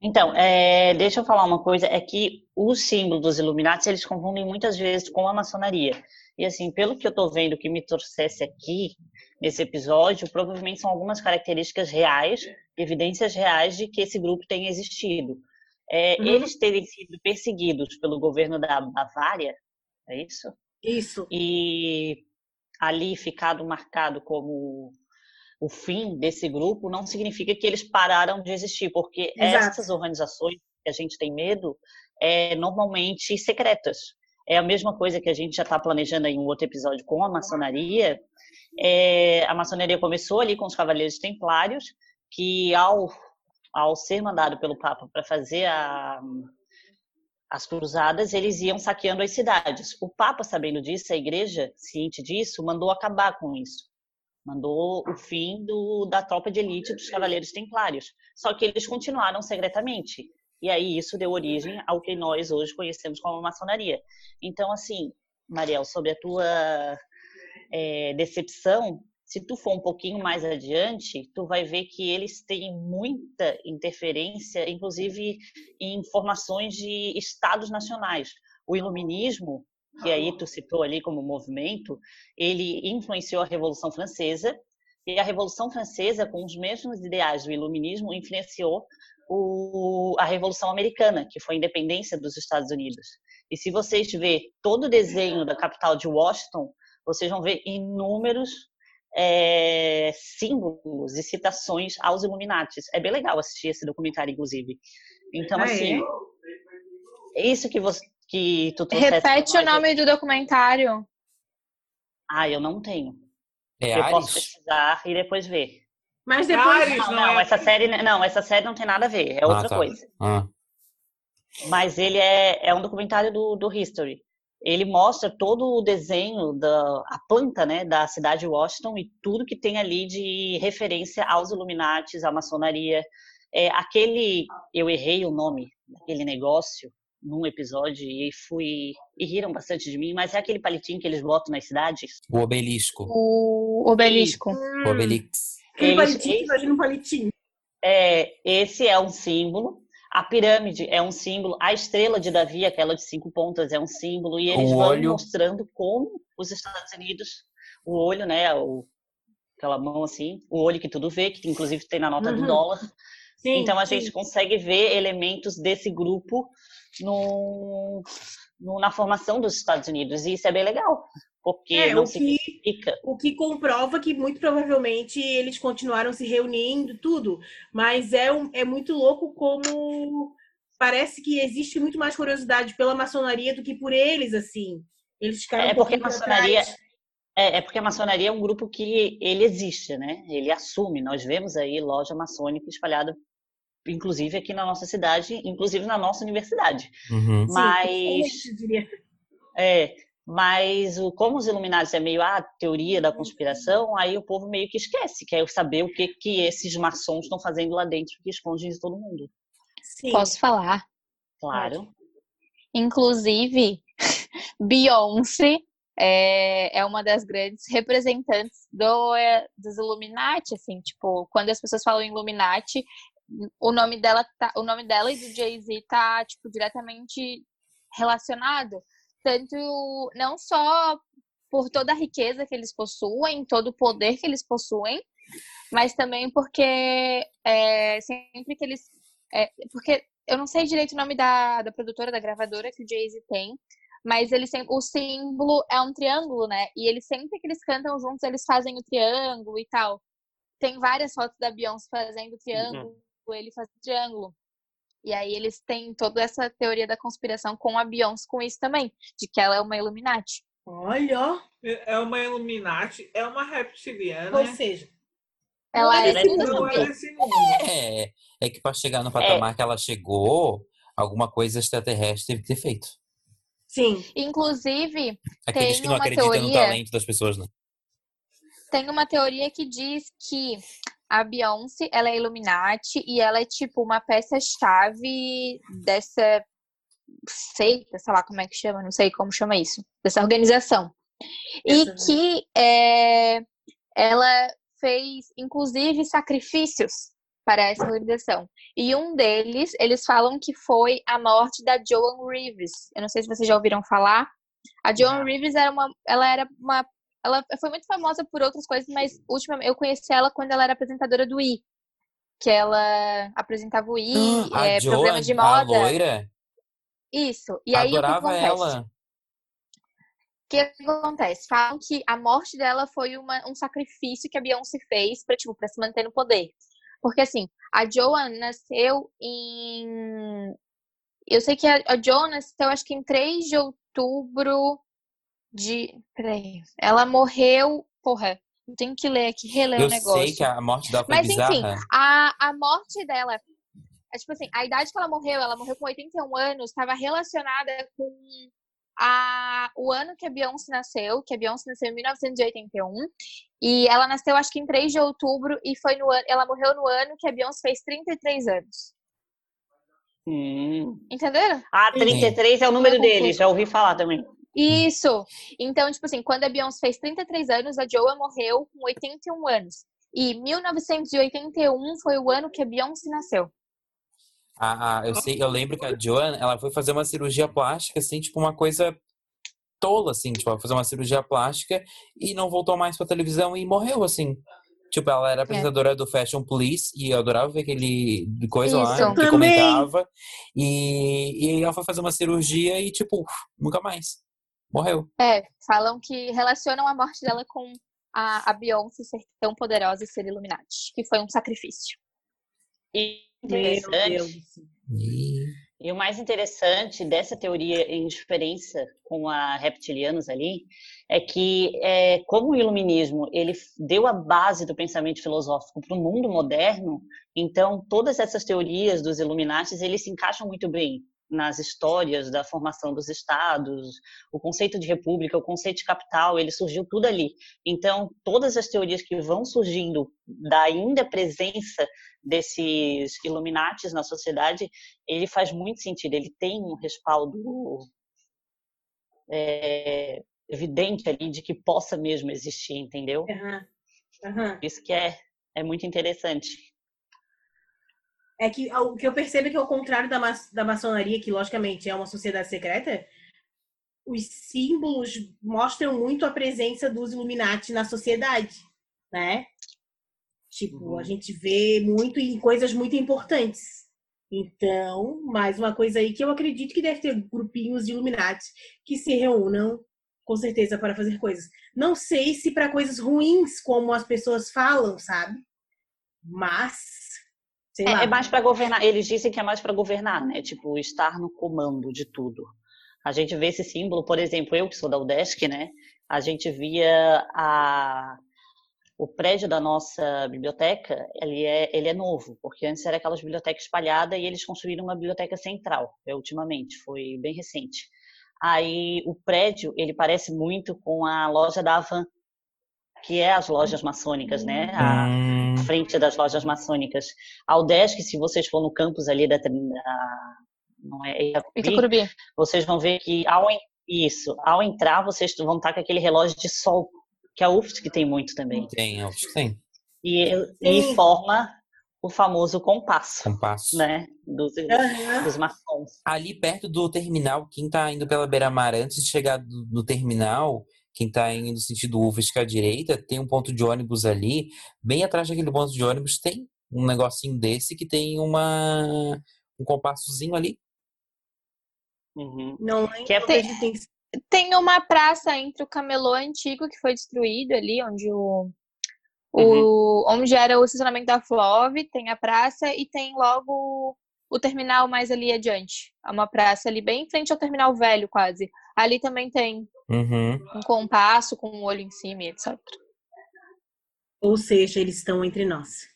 Então, é, deixa eu falar uma coisa, é que os símbolos dos Illuminati eles confundem muitas vezes com a maçonaria. E assim, pelo que eu estou vendo que me trouxesse aqui nesse episódio, provavelmente são algumas características reais, evidências reais de que esse grupo tem existido. É, uhum. Eles terem sido perseguidos pelo governo da Bavária, é isso? Isso. E ali ficado marcado como o fim desse grupo, não significa que eles pararam de existir, porque Exato. essas organizações que a gente tem medo é normalmente secretas é a mesma coisa que a gente já está planejando em um outro episódio com a maçonaria. É, a maçonaria começou ali com os cavaleiros templários, que ao, ao ser mandado pelo Papa para fazer a, as cruzadas, eles iam saqueando as cidades. O Papa, sabendo disso, a igreja, ciente disso, mandou acabar com isso. Mandou o fim do, da tropa de elite dos cavaleiros templários. Só que eles continuaram secretamente. E aí isso deu origem ao que nós hoje conhecemos como maçonaria. Então, assim, Mariel, sobre a tua é, decepção, se tu for um pouquinho mais adiante, tu vai ver que eles têm muita interferência, inclusive em informações de estados nacionais. O iluminismo, que aí tu citou ali como movimento, ele influenciou a Revolução Francesa, e a Revolução Francesa, com os mesmos ideais do iluminismo, influenciou o, a Revolução Americana, que foi a independência dos Estados Unidos. E se vocês ver todo o desenho da capital de Washington, vocês vão ver inúmeros é, símbolos e citações aos Illuminatis. É bem legal assistir esse documentário, inclusive. Então, ah, assim, é? isso que você que tu Repete o nome do documentário. Ah, eu não tenho. É eu Ares? posso pesquisar e depois ver. Mas depois. não, não, não é... essa série, não, essa série não tem nada a ver, é ah, outra tá. coisa. Ah. Mas ele é, é um documentário do, do History. Ele mostra todo o desenho da a planta, né, da cidade de Washington e tudo que tem ali de referência aos Illuminates, à maçonaria. É, aquele, eu errei o nome daquele negócio num episódio e fui e riram bastante de mim, mas é aquele palitinho que eles botam nas cidades. O obelisco. O obelisco. O obelix. Aquele palitinho, imagina um palitinho. É, esse é um símbolo. A pirâmide é um símbolo, a estrela de Davi, aquela de cinco pontas, é um símbolo, e eles O vão olho. mostrando como os Estados Unidos, o olho, né, o, aquela mão assim, o olho que tudo vê, que inclusive tem na nota do Uhum. dólar. Sim, então a sim. gente consegue ver elementos desse grupo no, no- na formação dos Estados Unidos, e isso é bem legal, porque É, não o que, significa o que comprova que muito provavelmente eles continuaram se reunindo, tudo. Mas é, um, é muito louco como parece que existe muito mais curiosidade pela maçonaria do que por eles, assim. Eles ficaram É um porque a maçonaria- trás. É, é porque a maçonaria é um grupo que ele existe, né? Ele assume. Nós vemos aí loja maçônica espalhada, inclusive aqui na nossa cidade, inclusive na nossa universidade. Uhum. Sim, Mas, diria. é, mas o, como os Illuminati é meio a teoria da conspiração, aí o povo meio que esquece, quer saber o que, que esses maçons estão fazendo lá dentro, que escondem de todo mundo. Sim. Posso falar? Claro. Inclusive, Beyoncé é, é uma das grandes representantes do, é, dos Illuminati, assim, tipo, quando as pessoas falam Illuminati, o nome dela tá, o nome dela e do Jay-Z tá, tipo, diretamente relacionado. Tanto não só por toda a riqueza que eles possuem, todo o poder que eles possuem, mas também porque é, sempre que eles. é, porque eu não sei direito o nome da, da produtora, da gravadora que o Jay-Z tem, mas eles sempre, o símbolo é um triângulo, né? E eles sempre que eles cantam juntos, eles fazem o triângulo e tal. Tem várias fotos da Beyoncé fazendo o triângulo, ele faz o triângulo. E aí eles têm toda essa teoria da conspiração com a Beyoncé com isso também, de que ela é uma Illuminati. Olha, ó. É uma Illuminati, é uma reptiliana. ou seja, Ela é é é. É, é que para chegar no patamar que ela chegou, alguma coisa extraterrestre teve que ter feito. Sim. Inclusive, Aqueles Tem que não uma acreditam no teoria- talento das pessoas, né? tem uma teoria que diz que a Beyoncé, ela é Illuminati e ela é tipo uma peça-chave dessa seita, sei lá como é que chama, não sei como chama isso, dessa organização. E Essa- que é, ela fez, inclusive, sacrifícios para essa organização. E um deles, eles falam que foi a morte da Joan Rivers. Eu não sei se vocês já ouviram falar. A Joan. Rivers era uma, ela era uma, ela foi muito famosa por outras coisas, mas ultimamente eu conheci ela quando ela era apresentadora do I, que ela apresentava o I, Ah, a é, Joan, programa de a moda. loira, Isso. E aí o que acontece? ela. O que acontece? Falam que a morte dela foi uma- um sacrifício que a Beyoncé fez pra, tipo, pra se manter no poder. Porque, assim, a Joan nasceu em... Eu sei que a, a Joan nasceu, acho que em 3 de outubro de... Peraí. Ela morreu... Porra, eu tenho que ler aqui, reler Eu o negócio. sei que a morte dela foi Mas, enfim, bizarra. A, a morte dela, é, tipo assim, a idade que ela morreu, ela morreu com 81 anos, estava relacionada com a, o ano que a Beyoncé nasceu, que a Beyoncé nasceu em 1981, e ela nasceu acho que em 3 de outubro, e foi no ano, ela morreu no ano que a Beyoncé fez 33 anos. Hum. Entenderam? Ah, 33 é o número dele, já ouvi falar também. Isso! Então, tipo assim, quando a Beyoncé fez 33 anos, a Joa morreu com 81 anos. E 1981 foi o ano que a Beyoncé nasceu. Ah, ah, eu sei, eu lembro que a Joan, ela foi fazer uma cirurgia plástica, assim, tipo uma coisa tola, assim, tipo, ela foi fazer uma cirurgia plástica e não voltou mais pra televisão e morreu, assim. Tipo, ela era apresentadora do Fashion Police e eu adorava ver aquele coisa Isso. lá, que Também. comentava. E, e ela foi fazer uma cirurgia e, tipo, nunca mais. Morreu. É, falam que relacionam a morte dela com a, a Beyoncé ser tão poderosa e ser Illuminati, que foi um sacrifício. E interessante. E... O mais interessante dessa teoria em diferença com a reptilianos ali é que, é, como o iluminismo ele deu a base do pensamento filosófico para o mundo moderno, então todas essas teorias dos Illuminatis eles se encaixam muito bem nas histórias da formação dos estados, o conceito de república, o conceito de capital, ele surgiu tudo ali. Então, todas as teorias que vão surgindo da ainda presença desses Illuminatis na sociedade, ele faz muito sentido, ele tem um respaldo é, evidente ali de que possa mesmo existir, entendeu? Aham. Aham. Isso que é, é muito interessante. É que o que eu percebo é que, ao contrário da, ma da maçonaria, que logicamente é uma sociedade secreta, os símbolos mostram muito a presença dos Illuminati na sociedade, né? Tipo, uhum. a gente vê muito em coisas muito importantes. Então, mais uma coisa aí que eu acredito que deve ter grupinhos de Illuminati que se reúnam com certeza para fazer coisas. Não sei se para coisas ruins, como as pessoas falam, sabe? Mas é, é, mais para governar. Eles dizem que é mais para governar, né? Tipo, estar no comando de tudo. A gente vê esse símbolo, por exemplo, eu que sou da UDESC, né? A gente via a, o prédio da nossa biblioteca, ele é, ele é novo, porque antes era aquelas bibliotecas espalhadas e eles construíram uma biblioteca central, é, ultimamente, foi bem recente. Aí o prédio, ele parece muito com a loja da Avan, que é as lojas maçônicas, né? A hum. frente das lojas maçônicas. A UDESC, se vocês for no campus ali da, não é Itacurubi, vocês vão ver que ao isso, ao entrar vocês vão estar com aquele relógio de sol que a UFSC tem muito também. Tem, a UFSC tem. E, e forma o famoso compasso. Compasso. Né? Dos, uhum. dos maçons. Ali perto do terminal, quem tá indo pela beira-mar antes de chegar do, no terminal, quem tá indo no sentido UFSC à direita, tem um ponto de ônibus ali. Bem atrás daquele ponto de ônibus tem um negocinho desse que tem uma um compassozinho ali. Uhum. Não que é tem, tem uma praça entre o camelô antigo que foi destruído ali, onde o, o uhum. onde era o estacionamento da Flove, tem a praça e tem logo o terminal mais ali adiante. É uma praça ali bem em frente ao terminal velho, quase. Ali também tem uhum. um compasso com um olho em cima, etc. Ou seja, eles estão entre nós.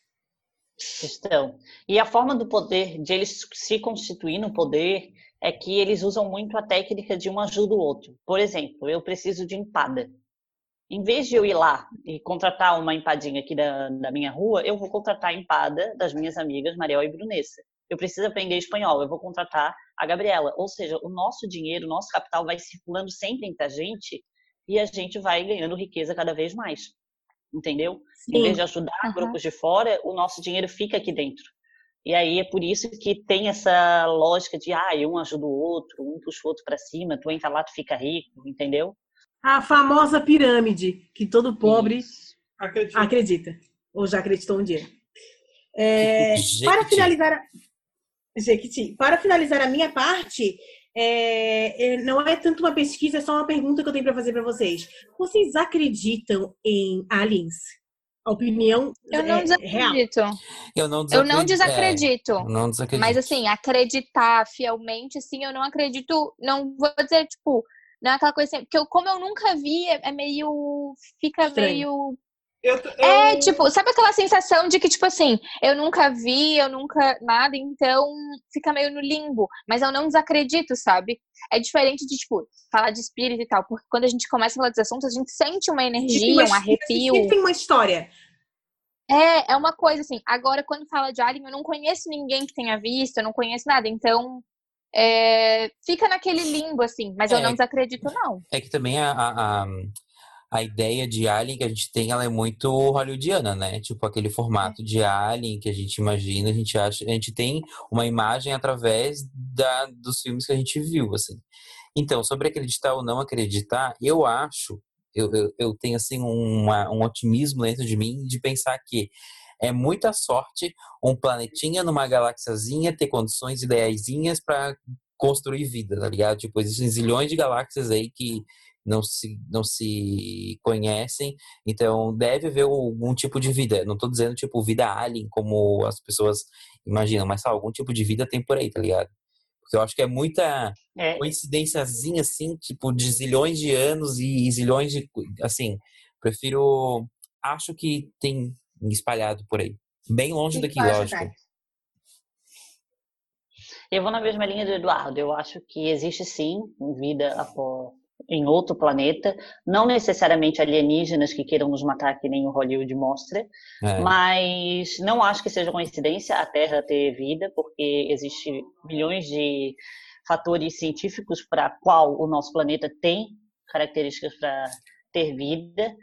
Estão. E a forma do poder, de eles se constituir no poder, é que eles usam muito a técnica de um ajuda o outro. Por exemplo, eu preciso de empada. Em vez de eu ir lá e contratar uma empadinha aqui da, da minha rua, eu vou contratar a empada das minhas amigas Mariel e Brunessa. Eu preciso aprender espanhol, eu vou contratar a Gabriela. Ou seja, o nosso dinheiro, o nosso capital vai circulando sempre entre a gente e a gente vai ganhando riqueza cada vez mais. Entendeu? Sim. Em vez de ajudar uhum. grupos de fora, o nosso dinheiro fica aqui dentro. E aí é por isso que tem essa lógica de, ah, um ajuda o outro, um puxa o outro para cima, tu entra lá, tu fica rico, entendeu? A famosa pirâmide, que todo pobre acredita. acredita. Ou já acreditou um dia. É, para finalizar, Jequiti, para finalizar a minha parte, é, é, não é tanto uma pesquisa, é só uma pergunta que eu tenho para fazer para vocês. Vocês acreditam em aliens? a opinião eu não é, desacredito. Real. Eu não desacredito. Eu não desacredito. É, não desacredito. Mas assim, acreditar fielmente, assim, eu não acredito. Não vou dizer, tipo, não é aquela coisa assim. Porque eu, como eu nunca vi, é, é meio. Fica Estranho. meio. Eu, eu... É, tipo, sabe aquela sensação de que, tipo assim, eu nunca vi, eu nunca nada, então fica meio no limbo. Mas eu não desacredito, sabe? É diferente de, tipo, falar de espírito e tal, porque quando a gente começa a falar desses assuntos, a gente sente uma energia, uma, um arrepio. Sempre tem uma história. É, é uma coisa assim. Agora, quando fala de Alien, eu não conheço ninguém que tenha visto, eu não conheço nada. Então, é, fica naquele limbo, assim. Mas é, eu não desacredito, não. É que também a, a, a, ideia de Alien que a gente tem, ela é muito hollywoodiana, né? Tipo, aquele formato de Alien que a gente imagina, a gente acha... A gente tem uma imagem através da, dos filmes que a gente viu, assim. Então, sobre acreditar ou não acreditar, eu acho eu, eu, eu tenho assim uma, um otimismo dentro de mim de pensar que é muita sorte um planetinha numa galáxiazinha ter condições ideaisinhas para construir vida, tá ligado? Tipo, existem zilhões de galáxias aí que não se, não se conhecem, então deve haver algum tipo de vida. Não estou dizendo, tipo, vida alien, como as pessoas imaginam, mas sabe, algum tipo de vida tem por aí, tá ligado? Porque eu acho que é muita é. coincidênciazinha, assim, tipo, de zilhões de anos e zilhões de. Assim, prefiro. Acho que tem espalhado por aí. Bem longe daqui, lógico. Eu vou na mesma linha do Eduardo. Eu acho que existe sim vida após em outro planeta, não necessariamente alienígenas que queiram nos matar, que nem o Hollywood mostra, é. mas não acho que seja coincidência a Terra ter vida, porque existe milhões de fatores científicos para qual o nosso planeta tem características para ter vida.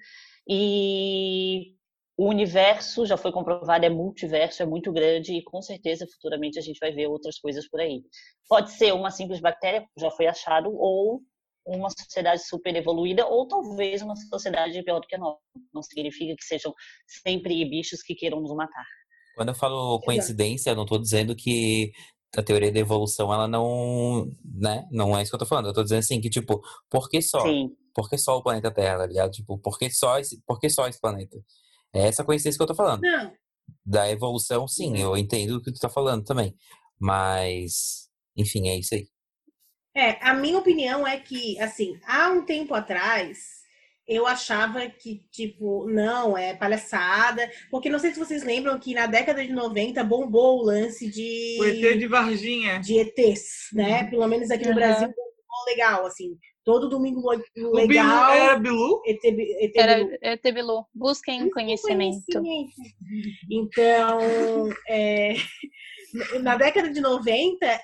E o universo já foi comprovado, é multiverso, é muito grande e com certeza futuramente a gente vai ver outras coisas por aí. Pode ser uma simples bactéria, já foi achado, ou uma sociedade super evoluída, ou talvez uma sociedade pior do que a nossa. Não significa que sejam sempre bichos que queiram nos matar. Quando eu falo coincidência, eu não estou dizendo que a teoria da evolução, ela não, né, não é isso que eu tô falando. Eu tô dizendo assim, que tipo, por que só? Sim. Por que só o planeta Terra, tá ligado? Tipo, por que só esse, por que só esse planeta? É essa coincidência que eu tô falando. Não. Da evolução, sim, eu entendo o que tu tá falando também. Mas, enfim, é isso aí. É, a minha opinião é que, assim, há um tempo atrás, eu achava que, tipo, não, é palhaçada. Porque não sei se vocês lembram que na década de 90 bombou o lance de. O ET de Varginha. De ETs, né? Pelo menos aqui no Uhum. Brasil, bombou legal, assim. Todo domingo lo- O Bilu legal. era Bilu? ET, ET Era Bilu. é, Tebilu. Busquem conhecimento. Conhecimento. Então, é, na década de 90,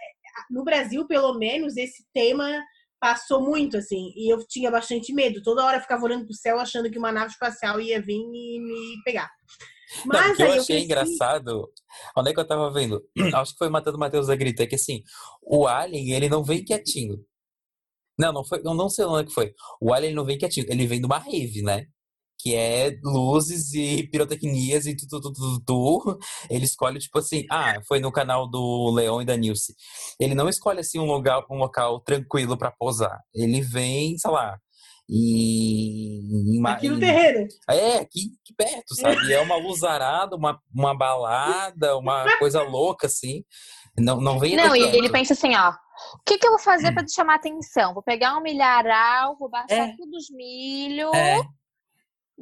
no Brasil, pelo menos, esse tema passou muito, assim, e eu tinha bastante medo. Toda hora eu ficava olhando pro céu, achando que uma nave espacial ia vir e me pegar. Não, Mas o que eu aí eu achei cresci... engraçado, onde é que eu tava vendo? Acho que foi Matando Matheus da Grita, é que assim, o Alien, ele não vem quietinho. Não, não foi, eu não sei onde é que foi. O Alien ele não vem quietinho, ele vem de uma rave, né? Que é luzes e pirotecnias e tudo, tudo, tudo, tudo. Ele escolhe, tipo assim, ah, foi no canal do Leão e da Nilce. Ele não escolhe, assim, um local, um local tranquilo pra posar. Ele vem, sei lá, e... Aqui no terreiro. É, aqui, aqui perto, sabe? E é uma luzarada, uma, uma balada, uma coisa louca, assim. Não, não vem Não, e ele pensa assim, ó. O que, que eu vou fazer pra te chamar atenção? Vou pegar um milharal, vou baixar É. tudo os milho, É,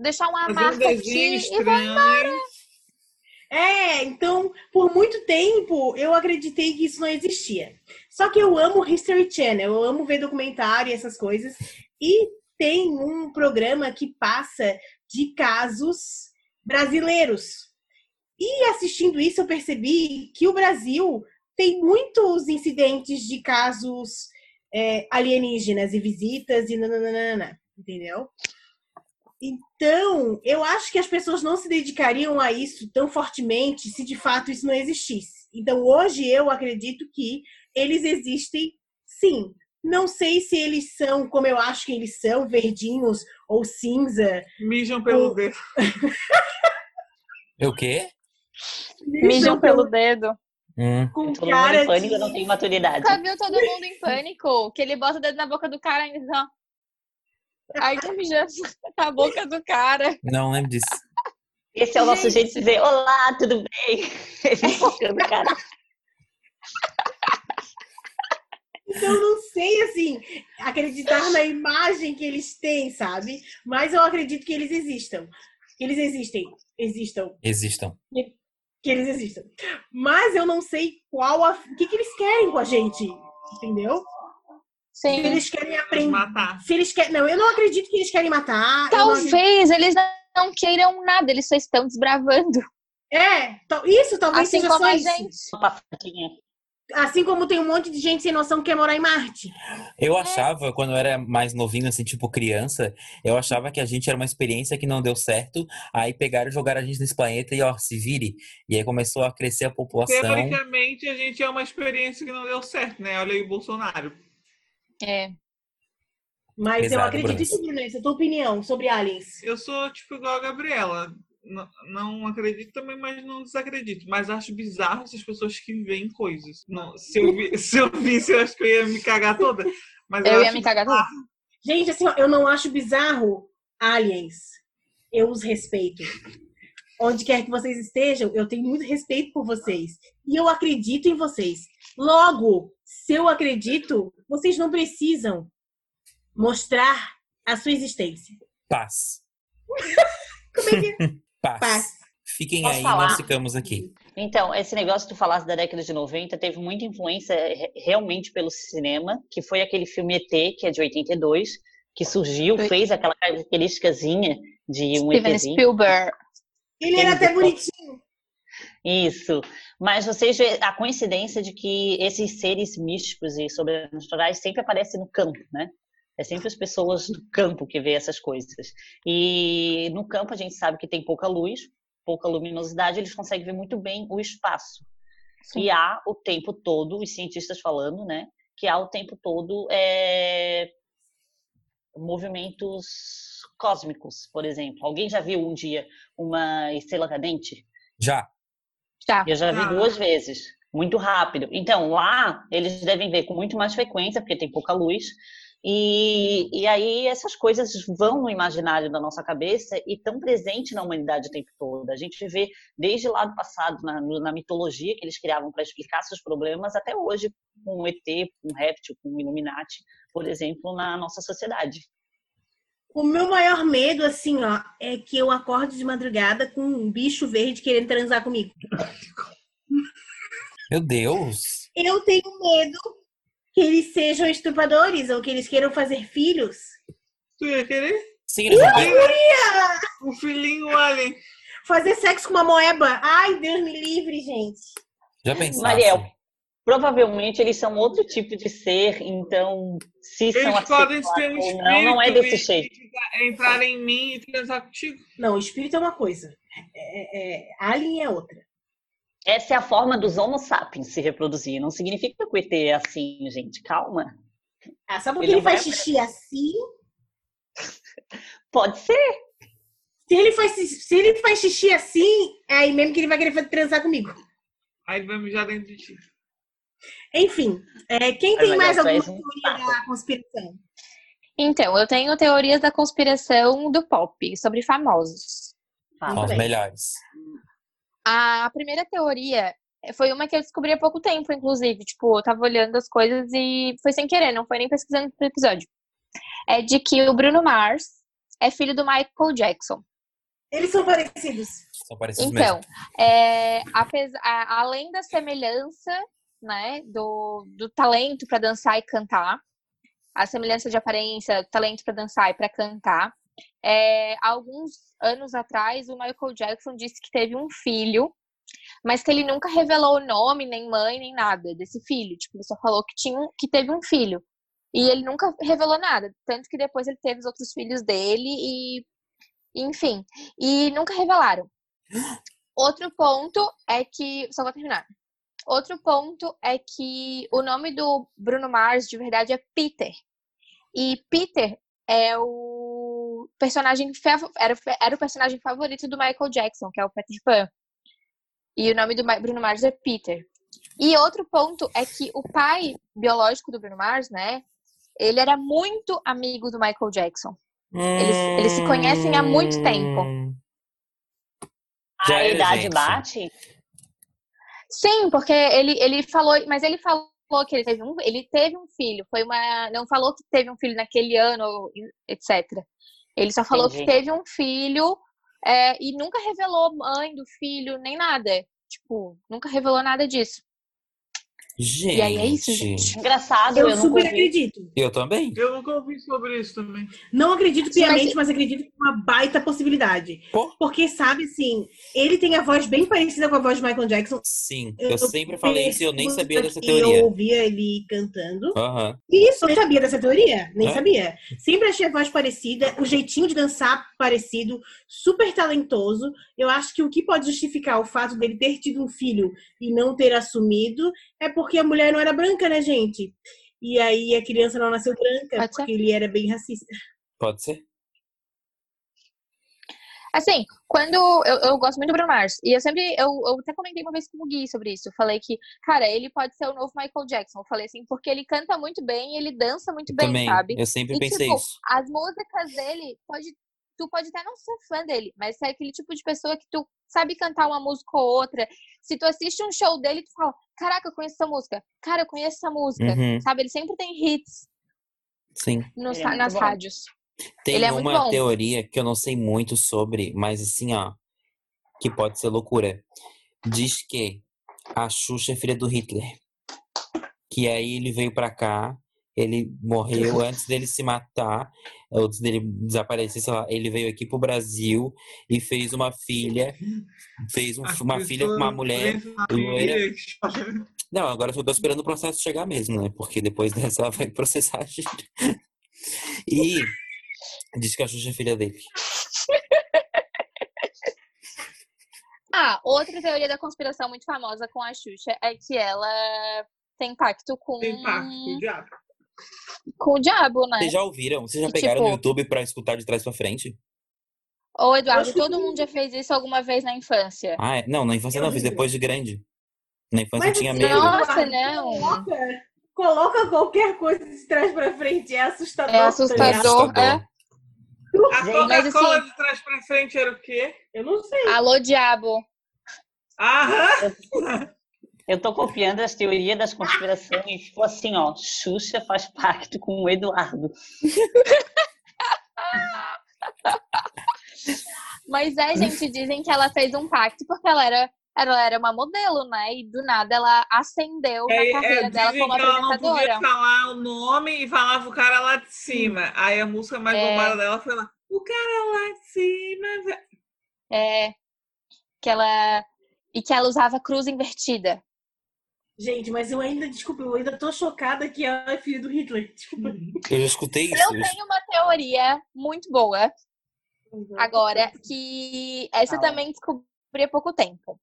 deixar uma Fazer um marca desenho aqui e vou estranho. É, então, por muito tempo, eu acreditei que isso não existia. Só que eu amo History Channel, eu amo ver documentário e essas coisas. E tem um programa que passa de casos brasileiros. E assistindo isso, eu percebi que o Brasil tem muitos incidentes de casos é, alienígenas e visitas e nananana, entendeu? Então, eu acho que as pessoas não se dedicariam a isso tão fortemente se de fato isso não existisse. Então, hoje eu acredito que eles existem sim. Não sei se eles são como eu acho que eles são, verdinhos ou cinza. Mijam pelo O- dedo. o quê? mijam pelo dedo. Hum. com Todo mundo cara em pânico, de... não tem maturidade. Nunca viu todo mundo em pânico? Que ele bota o dedo na boca do cara e diz, ó. Aí tá mijando na boca do cara. Não lembro disso. Esse é o nosso Gente. jeito de dizer, olá, tudo bem? Ele focando, cara. Então, eu não sei, assim, acreditar na imagem que eles têm, sabe? Mas eu acredito que eles existam. Que eles existem. Existam. Existam. que eles existam. Mas eu não sei qual a... o que, que eles querem com a gente, entendeu? Se Sim. eles querem aprender. matar. Se eles querem, não, eu não acredito que eles querem matar. eu não Talvez eles não queiram nada, eles só estão desbravando. É, isso talvez Assim seja como só a isso. gente. Assim como tem um monte de gente sem noção que quer morar em Marte. Eu achava, quando eu era mais novinho, assim, tipo criança, eu achava que a gente era uma experiência que não deu certo. Aí pegaram e jogaram a gente nesse planeta e, ó, se vire. E aí começou a crescer a população. Teoricamente, a gente é uma experiência que não deu certo, né? Olha aí o Bolsonaro. É. Mas eu Pesado, acredito Bruno. isso, Bruno. Essa é a tua opinião sobre aliens. Eu sou, tipo, igual a Gabriela. N- não acredito também, mas não desacredito. Mas acho bizarro essas pessoas que veem coisas. Não, se, eu vi- se eu visse, eu acho que eu ia me cagar toda. Mas eu, Eu ia me cagar toda. Gente, assim, ó, eu não acho bizarro aliens. Eu os respeito. Onde quer que vocês estejam, eu tenho muito respeito por vocês. E eu acredito em vocês. Logo, se eu acredito, vocês não precisam mostrar a sua existência. Paz. Como é que é? Paz. Paz. Fiquem Posso aí, falar? nós ficamos aqui. Então, esse negócio que tu falasse da década de 90 teve muita influência re- realmente pelo cinema, que foi aquele filme ET, que é de 82, que surgiu, fez aquela característicazinha de um Steven ETzinho. Spielberg. Ele era até bonitinho. Isso. Mas vocês vê a coincidência de que esses seres místicos e sobrenaturais sempre aparecem no campo, né? É sempre as pessoas do campo que vê essas coisas. E no campo a gente sabe que tem pouca luz, pouca luminosidade, eles conseguem ver muito bem o espaço. Sim. E há o tempo todo, os cientistas falando, né, que há o tempo todo é, movimentos cósmicos, por exemplo. Alguém já viu um dia uma estrela cadente? Já. Já. Eu já vi Ah. duas vezes, muito rápido. Então, lá, eles devem ver com muito mais frequência, porque tem pouca luz. E, e aí, essas coisas vão no imaginário da nossa cabeça e estão presentes na humanidade o tempo todo. A gente vê desde lá do passado, na, na mitologia que eles criavam para explicar seus problemas, até hoje, com o ET, com o réptil, com o Illuminati, por exemplo, na nossa sociedade. O meu maior medo, assim, ó, é que eu acorde de madrugada com um bicho verde querendo transar comigo. Meu Deus. Eu tenho medo que eles sejam estupradores ou que eles queiram fazer filhos. Tu ia querer? Sim, vão ter- O filhinho alien. Fazer sexo com uma moeba. Ai, Deus me livre, gente. Já pensaram? Mariel, provavelmente eles são outro tipo de ser, então, se são Eles podem assexuais ter um espírito não, não é desse jeito. entrar em mim e transar contigo. Não, o espírito é uma coisa. É, é- alien é outra. Essa é a forma dos Homo sapiens se reproduzir. Não significa que o ET é assim, gente. Calma. Ah, só porque Ele ele, faz xixi assim. Pode ser. Se ele, faz, se ele faz xixi assim, é aí mesmo que ele vai querer transar comigo. Aí ele vai mijar dentro de ti. Enfim, é, quem Mas tem mais é alguma um teoria da conspiração? Então, eu tenho teorias da conspiração do pop sobre famosos. Fala. Os bem. melhores. A primeira teoria foi uma que eu descobri há pouco tempo, inclusive. Tipo, eu tava olhando as coisas e foi sem querer, não foi nem pesquisando pro episódio. É de que o Bruno Mars é filho do Michael Jackson. Eles são parecidos. São parecidos Então, mesmo. é, além da semelhança, né, do, do talento para dançar e cantar, a semelhança de aparência, talento para dançar e para cantar, é, alguns anos atrás o Michael Jackson disse que teve um filho, mas que ele nunca revelou o nome, nem mãe, nem nada desse filho. Tipo, ele só falou que tinha, que teve um filho. E ele nunca revelou nada, tanto que depois ele teve os outros filhos dele e enfim, e nunca revelaram. Outro ponto é que. Só vou terminar. Outro ponto é que o nome do Bruno Mars de verdade é Peter. E Peter é o personagem era, o- era o personagem favorito do Michael Jackson, que é o Peter Pan. E o nome do Bruno Mars é Peter. E outro ponto é que o pai biológico do Bruno Mars, né? Ele era muito amigo do Michael Jackson. Eles, eles se conhecem há muito tempo. Já A era, idade gente. bate? Sim, porque ele, ele falou, mas ele falou que ele teve um, ele teve um filho. Foi uma, não falou que teve um filho naquele ano, etc. Ele só falou que Entendi. teve um filho é, e nunca revelou mãe do filho nem nada. Tipo, nunca revelou nada disso. Gente. E aí é isso, gente. Engraçado, Eu, eu, super acredito. Eu também. Eu nunca ouvi sobre isso também. Não acredito Sim, mas- piamente, mas... acredito que é uma baita possibilidade. Pô. Porque, sabe, assim, ele tem a voz bem parecida com a voz de Michael Jackson. Sim. Eu, sempre falei isso e eu nem sabia dessa teoria. Eu ouvia ele cantando. Aham. Isso, eu nem sabia dessa teoria. Nem É? sabia. Sempre achei a voz parecida, o jeitinho de dançar parecido, super talentoso. Eu acho que o que pode justificar o fato dele ter tido um filho e não ter assumido é porque a mulher não era branca, né, gente? E aí a criança não nasceu branca, Pode ser. porque ele era bem racista. Pode ser? Assim, quando eu, eu gosto muito do Bruno Mars, e eu sempre, eu, eu até comentei uma vez com o Gui sobre isso. Eu falei que, cara, ele pode ser o novo Michael Jackson. Eu falei assim, porque ele canta muito bem ele dança muito bem, também. sabe? Eu sempre E, pensei tipo, isso. as músicas dele, pode, tu pode até não ser fã dele, mas é aquele tipo de pessoa que tu sabe cantar uma música ou outra. Se tu assiste um show dele, tu fala, caraca, eu conheço essa música. Cara, eu conheço essa música. Uhum. Sabe? Ele sempre tem hits Sim. nos, é nas bom. rádios. Tem Ele é muito uma bom. teoria que eu não sei muito sobre, mas assim, ó, que pode ser loucura. Diz que a Xuxa é filha do Hitler. Que aí ele veio pra cá, ele morreu antes dele se matar, antes dele desaparecer, sei lá, ele veio aqui pro Brasil e fez uma filha, fez um- uma filha com uma mulher loira. Não, agora eu só tô esperando o processo chegar mesmo, né? Porque depois dessa ela vai processar a gente. E diz que a Xuxa é filha dele. Ah, outra teoria da conspiração muito famosa com a Xuxa é que ela tem pacto com, Tem pacto diabo. Com o diabo, né? Vocês já ouviram? Vocês já E, pegaram no tipo- YouTube pra escutar de trás pra frente? Ô, Eduardo, que todo mundo já fez isso alguma vez na infância. Ah, é? não, na infância Eu não, fiz depois de grande. Na infância Mas tinha assim, medo. Nossa, não. Coloca, coloca qualquer coisa de trás pra frente. É assustador. É assustador. ligado? é. A Coca-Cola assim- de trás pra frente era o quê? Eu não sei. Alô, diabo. Aham! Eu tô copiando as teorias das conspirações. Tipo assim, ó, Xuxa faz pacto com o Eduardo. Mas é, gente, dizem que ela fez um pacto porque ela era, ela era uma modelo, né? E do nada ela ascendeu na É, carreira é, dela dizem como que ela não podia falar o nome e falava o cara lá de cima. Aí a música mais É. bombada dela foi lá, o cara lá de cima. ve-" É, que ela e que ela usava cruz invertida. Gente, mas eu ainda, desculpa, eu ainda tô chocada que ela é filha do Hitler. Desculpa. Eu já escutei isso. Eu eu tenho uma teoria muito boa agora que essa Fala. também descobri há pouco tempo.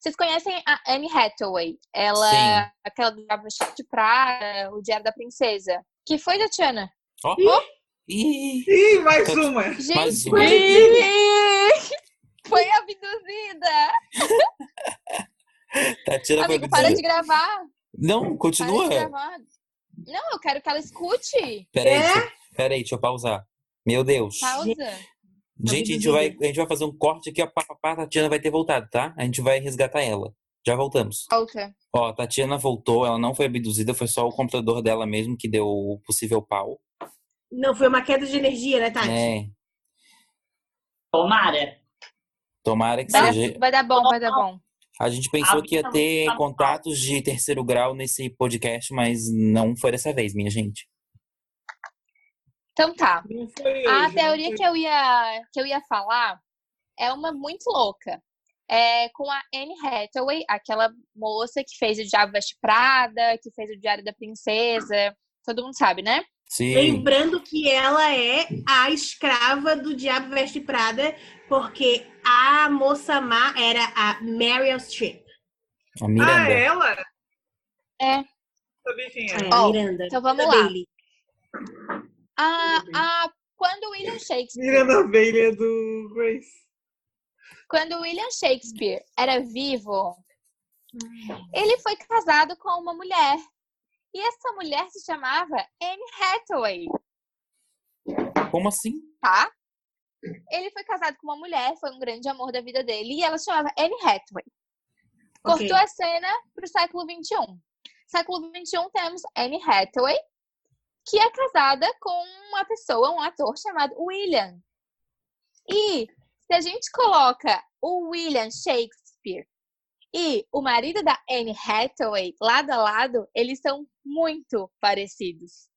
Vocês conhecem a Anne Hathaway? Ela, Sim. aquela do Vestido de Prada, o Diário da Princesa. Que foi, Tatiana? Ó. Ih, Ih, mais Tá- uma! Gente, Mais uma. foi abduzida. Tatiana foi Amigo, para de abduzida. gravar. Não, Para continua. de gravar. Não, eu quero que ela escute. Peraí, É? deixa, peraí, deixa eu pausar. Meu Deus. Pausa. Gente, a gente, vai, a gente vai fazer um corte aqui, a pá, pá, pá, a Tatiana vai ter voltado, tá? A gente vai resgatar ela. Já voltamos. Volta. Ó, a Tatiana voltou, ela não foi abduzida, foi só o computador dela mesmo que deu o possível pau. Não, foi uma queda de energia, né, Tati? É, Tomara. tomara que Vai, seja. vai dar bom, vai dar bom. A gente pensou que ia ter contatos de terceiro grau nesse podcast, mas não foi dessa vez, minha gente. Então tá. Foi A teoria que eu ia que eu ia falar é uma muito louca. É com a Anne Hathaway, aquela moça que fez o Diabo Veste Prada, que fez o Diário da Princesa. Todo mundo sabe, né? Sim. Lembrando que ela é a escrava do Diabo Veste Prada, porque a moça má era a Meryl Streep. A Ah, Miranda. é ela? É. Sabia quem era. a Ó, Miranda. então vamos da lá. Bailey. A, a, quando William Shakespeare, Miranda Bailey é do Grace. quando William Shakespeare era vivo, ele foi casado com uma mulher. E essa mulher se chamava Anne Hathaway. Como assim? tá? Ele foi casado com uma mulher, foi um grande amor da vida dele, e ela se chamava Anne Hathaway. Cortou a cena pro século XXI. Século XXI temos Anne Hathaway, que é casada com uma pessoa, um ator chamado William. E se a gente coloca o William Shakespeare e o marido da Anne Hathaway lado a lado, eles são muito parecidos.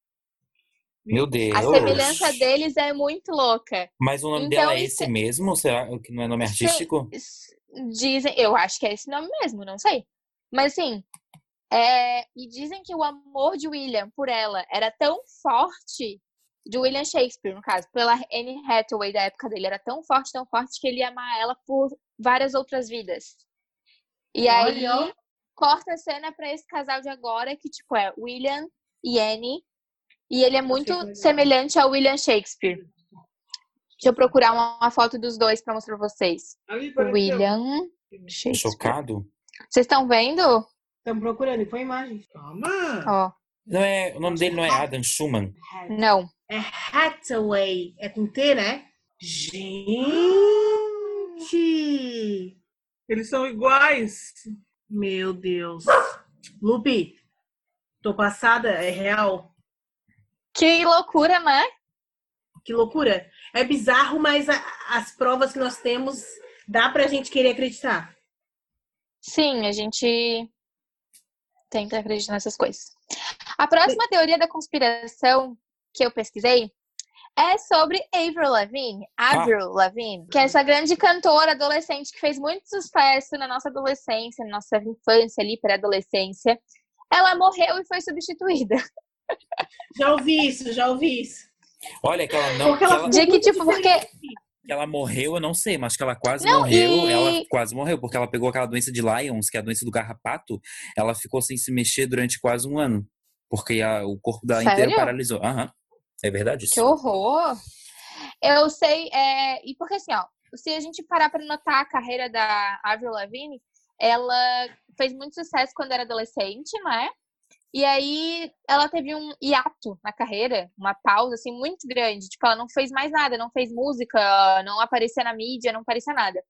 Meu Deus. A semelhança deles é muito louca. Mas o nome Então, dela é esse mesmo? Será que não é nome artístico? Dizem, eu acho que é esse nome mesmo, não sei. Mas assim, é, e dizem que o amor de William por ela era tão forte, de William Shakespeare, no caso, pela Anne Hathaway da época dele, era tão forte, tão forte, que ele ia amar ela por várias outras vidas. E aí, Olha. corta a cena pra esse casal de agora, que tipo é William e Anne, e ele é muito semelhante ao William Shakespeare. Deixa eu procurar uma, uma foto dos dois pra mostrar pra vocês. William Shakespeare. Chocado? Vocês estão vendo? Estamos procurando, e foi imagem. Calma. Ó, Não é, o nome dele não é Adam Schumann? não. É Hathaway. É com T, né? Gente! Eles são iguais. Meu Deus. Lupe, tô passada, é real. Que loucura, né? Que loucura. É bizarro, mas a- as provas que nós temos dá pra gente querer acreditar. Sim, a gente tenta acreditar nessas coisas. A próxima teoria da conspiração que eu pesquisei é sobre Avril Lavigne, Avril Lavigne, que é essa grande cantora adolescente que fez muito sucesso na nossa adolescência, na nossa infância ali, pré-adolescência. Ela morreu e foi substituída. Já ouvi isso, já ouvi isso. Olha que ela não. Porque que ela ela- De que, tipo, porque. Que ela morreu, eu não sei, mas que ela quase Não, morreu. e- Ela quase morreu, porque ela pegou aquela doença de Lyons, que é a doença do garrapato. Ela ficou sem se mexer durante quase um ano. Porque a- o corpo dela inteiro Sério? paralisou. Aham. É verdade isso. Que horror! Eu sei, é, e porque assim, ó, se a gente parar pra notar a carreira da Avril Lavigne, ela fez muito sucesso quando era adolescente, né? E aí ela teve um hiato na carreira, uma pausa assim muito grande, tipo, ela não fez mais nada, não fez música, não aparecia na mídia, não aparecia nada.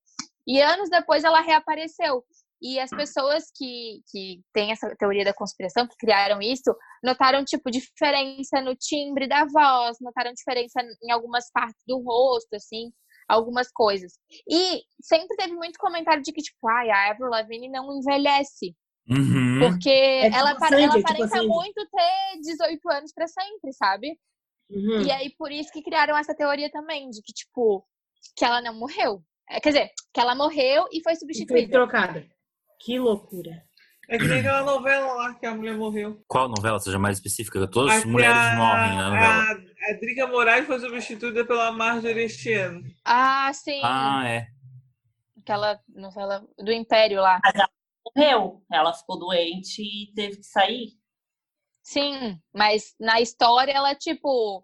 E anos depois ela reapareceu. E as pessoas que, que têm essa teoria da conspiração, que criaram isso, notaram, tipo, diferença no timbre da voz, notaram diferença em algumas partes do rosto, assim, algumas coisas. E sempre teve muito comentário de que, tipo, ai, a Avril Lavigne não envelhece. Uhum. Porque tipo ela, a pare- Sandy, ela é tipo a aparenta Sandy. muito ter 18 anos pra sempre, sabe? Uhum. E aí, por isso que criaram essa teoria também, de que, tipo, que ela não morreu. É, quer dizer, que ela morreu e foi E foi substituída. trocada. Que loucura. É que nem aquela novela lá que a mulher morreu. Qual novela seja mais específica? Todas as mulheres a- morrem na novela. A, a Drica Moraes foi substituída pela Marjorie este ano. Ah, sim. Ah, é. Aquela novela do Império lá. Morreu. Ela ficou doente e teve que sair. Sim, mas na história ela, tipo,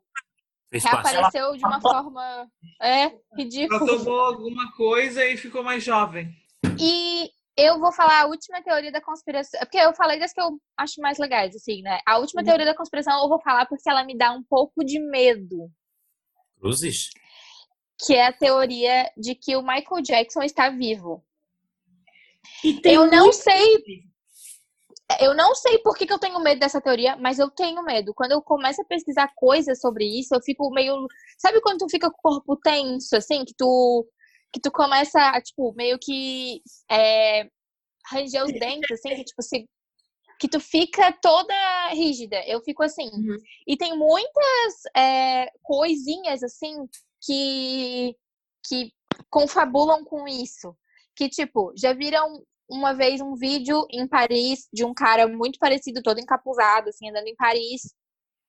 reapareceu de uma forma. É, Ela ridícula. tomou alguma coisa e ficou mais jovem. E eu vou falar a última teoria da conspiração. Porque eu falei das que eu acho mais legais, assim, né? A última teoria da conspiração eu vou falar porque ela me dá um pouco de medo. Cruzes? Que é a teoria de que o Michael Jackson está vivo. E tem eu não sei. Eu não sei por que, que eu tenho medo dessa teoria, mas eu tenho medo. Quando eu começo a pesquisar coisas sobre isso, eu fico meio. Sabe quando tu fica com o corpo tenso, assim? Que tu, que tu começa a, tipo, meio que. É, ranger os dentes, assim, que, tipo, se, que tu fica toda rígida. Eu fico assim. Uhum. E tem muitas é, coisinhas, assim, que, que confabulam com isso. Que, tipo, já viram uma vez um vídeo em Paris de um cara muito parecido, todo encapuzado, assim, andando em Paris.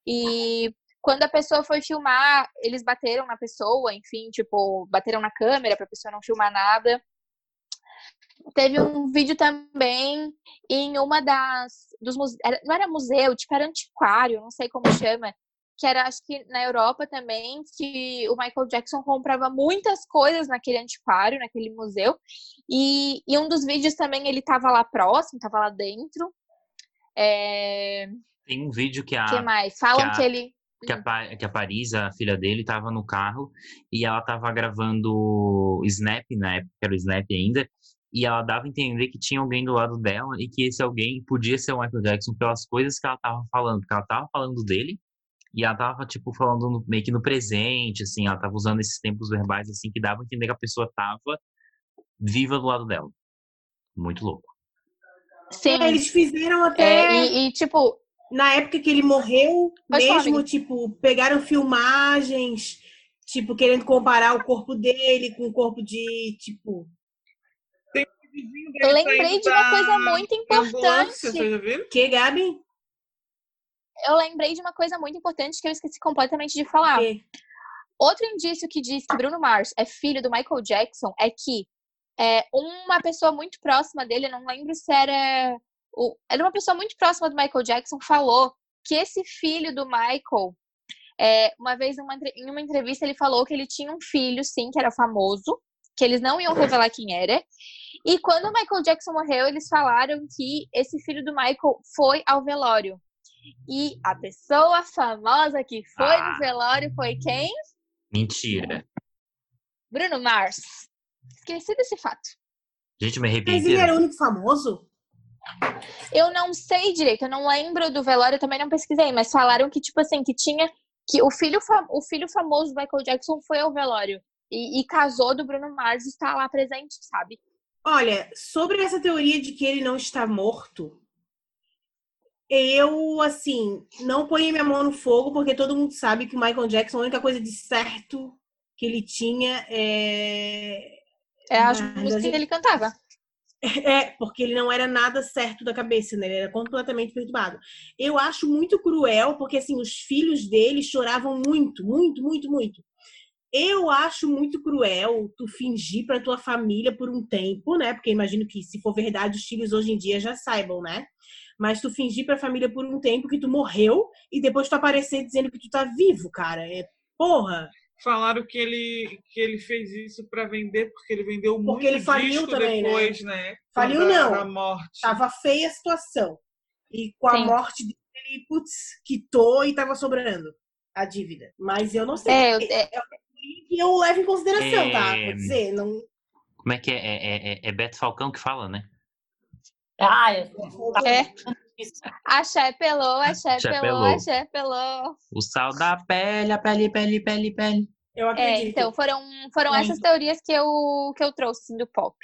E quando a pessoa foi filmar, eles bateram na pessoa, enfim, tipo, bateram na câmera pra pessoa não filmar nada. Teve um vídeo também em uma das. Dos muse... Não era museu, tipo, era antiquário, não sei como chama. Que era, acho que na Europa também, que o Michael Jackson comprava muitas coisas naquele antiquário, naquele museu. E, e um dos vídeos também ele tava lá próximo, tava lá dentro. É... Tem um vídeo que a, O que mais? Falam a- que ele. Que, a, Pa- que a Paris, a filha dele, tava no carro e ela tava gravando Snap, na época era o Snap ainda, e ela dava a entender que tinha alguém do lado dela e que esse alguém podia ser o Michael Jackson pelas coisas que ela tava falando, porque ela tava falando dele e ela tava, tipo, falando no- meio que no presente, assim, ela tava usando esses tempos verbais, assim, que dava a entender que a pessoa tava viva do lado dela. Muito louco. Sim. É, eles fizeram até. É, e, e, tipo, na época que ele morreu, falar, mesmo, tipo, pegaram filmagens, tipo, querendo comparar o corpo dele com o corpo de, tipo. Eu lembrei de uma coisa muito importante. Que, Gabi? Eu lembrei de uma coisa muito importante que eu esqueci completamente de falar. Que? Outro indício que diz que Bruno Mars é filho do Michael Jackson é que é, uma pessoa muito próxima dele, eu não lembro se era. O, era uma pessoa muito próxima do Michael Jackson, falou que esse filho do Michael, é, uma vez numa em uma entrevista, ele falou que ele tinha um filho, sim, que era famoso, que eles não iam revelar quem era. E quando o Michael Jackson morreu, eles falaram que esse filho do Michael foi ao velório. E a pessoa famosa que foi Ah. no velório foi quem? Mentira. Bruno Mars. Esqueci desse fato. Gente, me Mas arrependi. ele era o único famoso? Eu não sei direito, eu não lembro do velório, eu também não pesquisei, mas falaram que, tipo assim, que tinha. Que o filho, o filho famoso do Michael Jackson foi ao velório. E, e casou do Bruno Mars e está lá presente, sabe? Olha, sobre essa teoria de que ele não está morto, eu, assim, não ponho minha mão no fogo, porque todo mundo sabe que o Michael Jackson, a única coisa de certo que ele tinha é. É a que gente- ele cantava. É, porque ele não era nada certo da cabeça, né? Ele era completamente perturbado. Eu acho muito cruel, porque assim, os filhos dele choravam muito, muito, muito, muito. Eu acho muito cruel tu fingir pra tua família por um tempo, né? Porque imagino que se for verdade, os filhos hoje em dia já saibam, né? Mas tu fingir pra família por um tempo que tu morreu e depois tu aparecer dizendo que tu tá vivo, cara. É porra. Falaram que ele, que ele fez isso pra vender, porque ele vendeu muito Porque ele faliu disco também, né? depois, né? Faliu Da- não. Da morte. Tava feia a situação. E com a Sim. morte dele, ele, putz, quitou e tava sobrando a dívida. Mas eu não sei. É, eu- é- que eu levo em consideração, tá? É. Vou dizer, não. Como é que é? É, é, é- é Beto Falcão que fala, né? Ah, eu É. Axé pelou, axé pelou. axé pelou. O sal da pele, a pele, pele, pele, pele. Eu É, acredito. então foram, foram essas teorias que eu, que eu trouxe assim, do pop.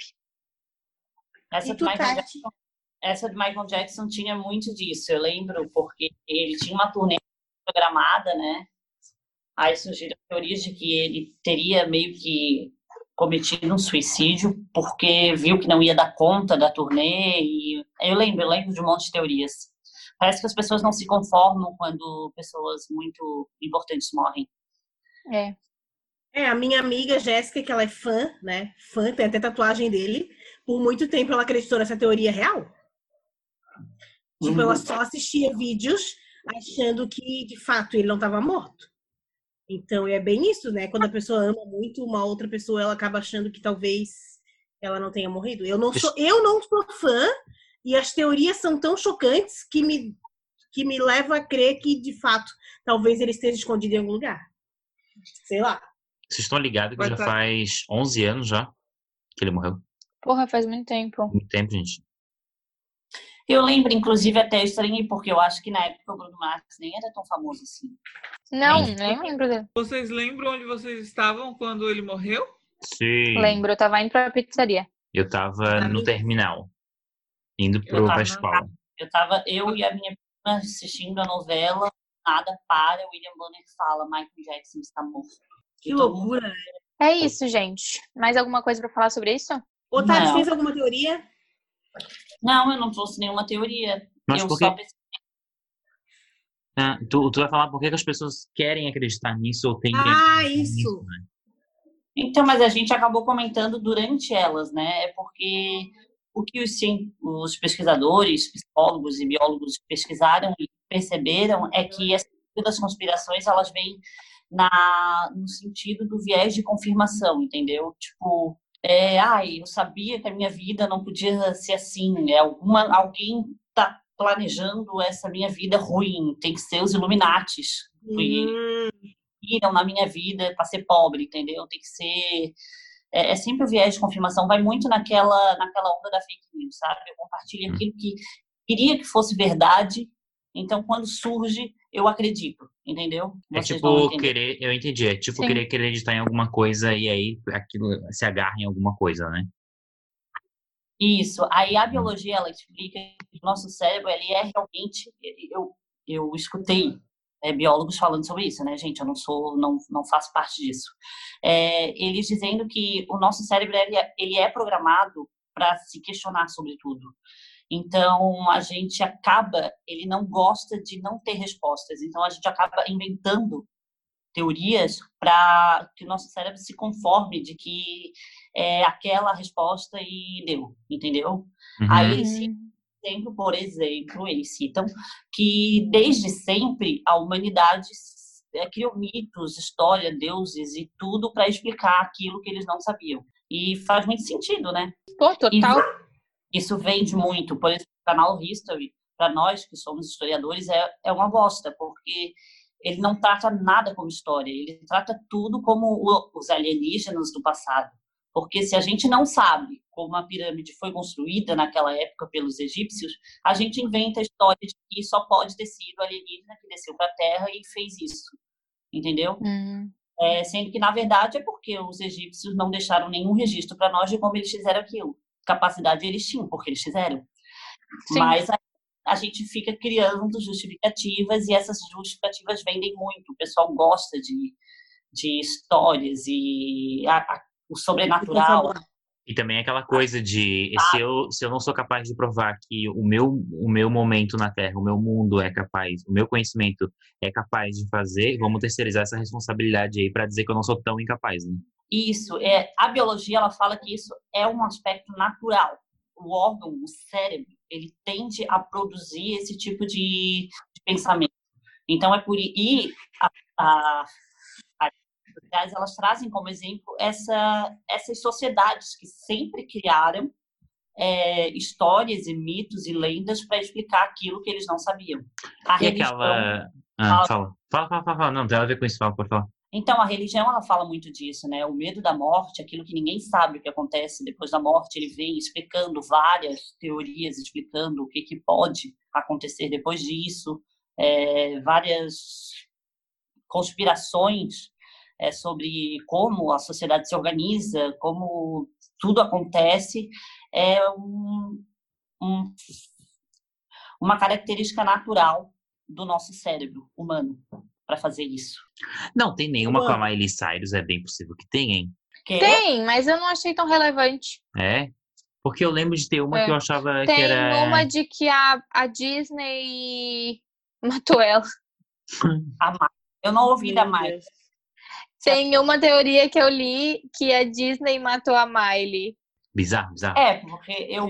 Essa do, Michael Tati? Jackson, essa do Michael Jackson tinha muito disso, eu lembro, porque ele tinha uma turnê programada, né? Aí surgiram teorias de que ele teria meio que cometido um suicídio porque viu que não ia dar conta da turnê e eu lembro, eu lembro de um monte de teorias. Parece que as pessoas não se conformam quando pessoas muito importantes morrem. É. É, a minha amiga Jéssica, que ela é fã, né? Fã, tem até tatuagem dele. Por muito tempo ela acreditou nessa teoria real. Tipo, Uhum. ela só assistia vídeos achando que, de fato, ele não estava morto. Então, é bem isso, né? Quando a pessoa ama muito uma outra pessoa, ela acaba achando que talvez ela não tenha morrido. Eu não sou, eu não sou fã e as teorias são tão chocantes que me, que me levam a crer que, de fato, talvez ele esteja escondido em algum lugar. Sei lá. Vocês estão ligados que já tá. faz 11 anos já que ele morreu? Porra, faz muito tempo. Muito tempo, gente. Eu lembro, inclusive, até estranhei, porque eu acho que na época o Bruno Marques nem era tão famoso assim. Não, Sim. nem lembro dele. Vocês lembram onde vocês estavam quando ele morreu? Sim. Lembro, eu tava indo pra pizzaria. Eu tava no terminal. Indo pro, escola. Eu tava, eu e a minha prima assistindo a novela, nada para, o William Bonner fala, Michael Jackson está morto. Que loucura. né? É isso, gente. Mais alguma coisa pra falar sobre isso? Tati, Não. fez alguma teoria? Não, eu não trouxe nenhuma teoria. Mas eu por só pensei, Ah, tu, tu vai falar por que as pessoas querem acreditar nisso ou têm que Ah, isso. nisso, né? Então, mas a gente acabou comentando durante elas, né? É porque o que os, cien- os pesquisadores, psicólogos e biólogos pesquisaram e perceberam é que essas das conspirações elas vêm na, no sentido do viés de confirmação, entendeu? Tipo, é, ai, eu sabia que a minha vida não podia ser assim. É alguma, alguém tá planejando essa minha vida ruim. Tem que ser os Illuminatis. que Hum, viram na minha vida para ser pobre, entendeu? Tem que ser é, é sempre o viés de confirmação, vai muito naquela naquela onda da fake news, sabe? Eu compartilho Hum. aquilo que queria que fosse verdade, então quando surge eu acredito, entendeu? É Vocês vão tipo querer, eu entendi, é tipo Sim. querer acreditar em alguma coisa e aí aquilo se agarra em alguma coisa, né? Isso. Aí a biologia ela explica que o nosso cérebro ele é realmente eu eu escutei é, biólogos falando sobre isso, né, gente? Eu não sou, não, não faço parte disso. É, eles dizendo que o nosso cérebro ele é, ele é programado para se questionar sobre tudo. Então a gente acaba, ele não gosta de não ter respostas. Então a gente acaba inventando teorias para que o nosso cérebro se conforme de que é aquela resposta e deu, entendeu? Uhum. Aí eles citam, exemplo, por exemplo, eles citam que desde sempre a humanidade eh, criou mitos, história, deuses e tudo para explicar aquilo que eles não sabiam. E faz muito sentido, né? Pô, total. Isso vende muito. Por exemplo, o canal History, para nós que somos historiadores, é, é uma bosta, porque ele não trata nada como história, ele trata tudo como os alienígenas do passado. Porque se a gente não sabe como a pirâmide foi construída naquela época pelos egípcios, a gente inventa a história de que só pode ter sido alienígena que desceu para a Terra e fez isso. Entendeu? Hum. É, sendo que, na verdade, é porque os egípcios não deixaram nenhum registro para nós de como eles fizeram aquilo. Capacidade eles tinham, porque eles fizeram. Sim. Mas a, a gente fica criando justificativas e essas justificativas vendem muito. O pessoal gosta de, de histórias e a- a- o sobrenatural. E também aquela coisa de se eu, se eu não sou capaz de provar que o meu, o meu momento na Terra, o meu mundo é capaz, o meu conhecimento é capaz de fazer, vamos terceirizar essa responsabilidade aí para dizer que eu não sou tão incapaz, né? Isso, é, a biologia ela fala que isso é um aspecto natural. O órgão, o cérebro, ele tende a produzir esse tipo de, de pensamento. Então é por e a, a, as elas trazem como exemplo essa, essas sociedades que sempre criaram é, histórias e mitos e lendas para explicar aquilo que eles não sabiam. A e religião, aquela... Ah, fala. Fala, fala, fala, fala. Não, tem nada a ver com isso, fala, pode falar. Então, a religião, ela fala muito disso, né? O medo da morte, aquilo que ninguém sabe o que acontece depois da morte, ele vem explicando várias teorias, explicando o que, que pode acontecer depois disso, é, várias conspirações é, sobre como a sociedade se organiza, como tudo acontece, é um, um, uma característica natural do nosso cérebro humano para fazer isso. Não tem nenhuma com a Miley Cyrus, é bem possível que tenha, hein? Que? Tem, mas eu não achei tão relevante. É? Porque eu lembro de ter uma é. que eu achava tem que era. Tem uma de que a, a Disney matou ela. eu não ouvi da Miley. Tem uma teoria que eu li que a Disney matou a Miley. Bizarro, bizarro. É, porque eu.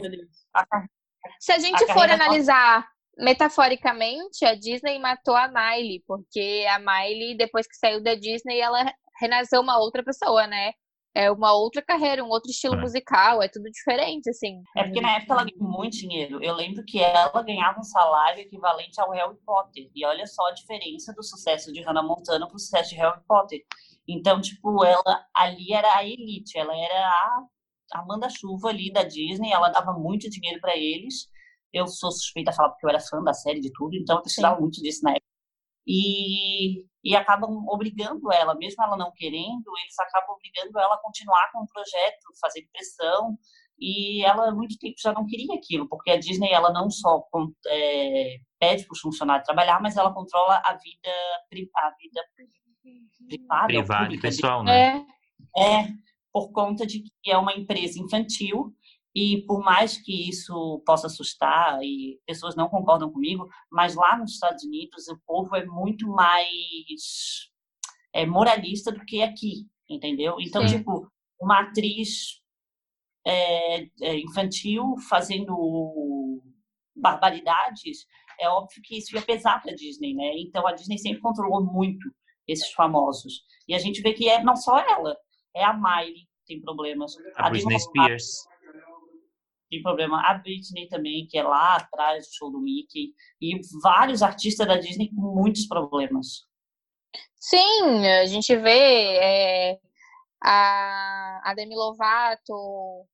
Se a gente a for analisar metaforicamente, a Disney matou a Miley, porque a Miley, depois que saiu da Disney, ela renasceu uma outra pessoa, né? É uma outra carreira, um outro estilo é. musical, é tudo diferente, assim. É porque na época ela ganhou muito dinheiro. Eu lembro que ela ganhava um salário equivalente ao Harry Potter. E olha só a diferença do sucesso de Hannah Montana pro sucesso de Harry Potter. Então, tipo, ela ali era a elite, ela era a Amanda Chuva ali da Disney, ela dava muito dinheiro para eles. Eu sou suspeita a falar porque eu era fã da série de tudo, então eu precisava muito disso na época. E, e acabam obrigando ela, mesmo ela não querendo, eles acabam obrigando ela a continuar com o projeto, fazer pressão. E ela, há muito tempo, já não queria aquilo, porque a Disney, ela não só é, pede para os funcionários trabalhar, mas ela controla a vida, a vida privada. Privada e pessoal, né? É, é, por conta de que é uma empresa infantil e por mais que isso possa assustar e pessoas não concordam comigo, mas lá nos Estados Unidos o povo é muito mais é, moralista do que aqui, entendeu? Então, Sim. tipo, uma atriz é, é, infantil fazendo barbaridades, é óbvio que isso ia pesar para a Disney, né? Então a Disney sempre controlou muito esses famosos. E a gente vê que é não só ela, é a Miley tem problemas. A, a Britney Spears tem problema. A Britney também, que é lá atrás do show do Mickey. E vários artistas da Disney com muitos problemas. Sim, a gente vê é, a, a Demi Lovato,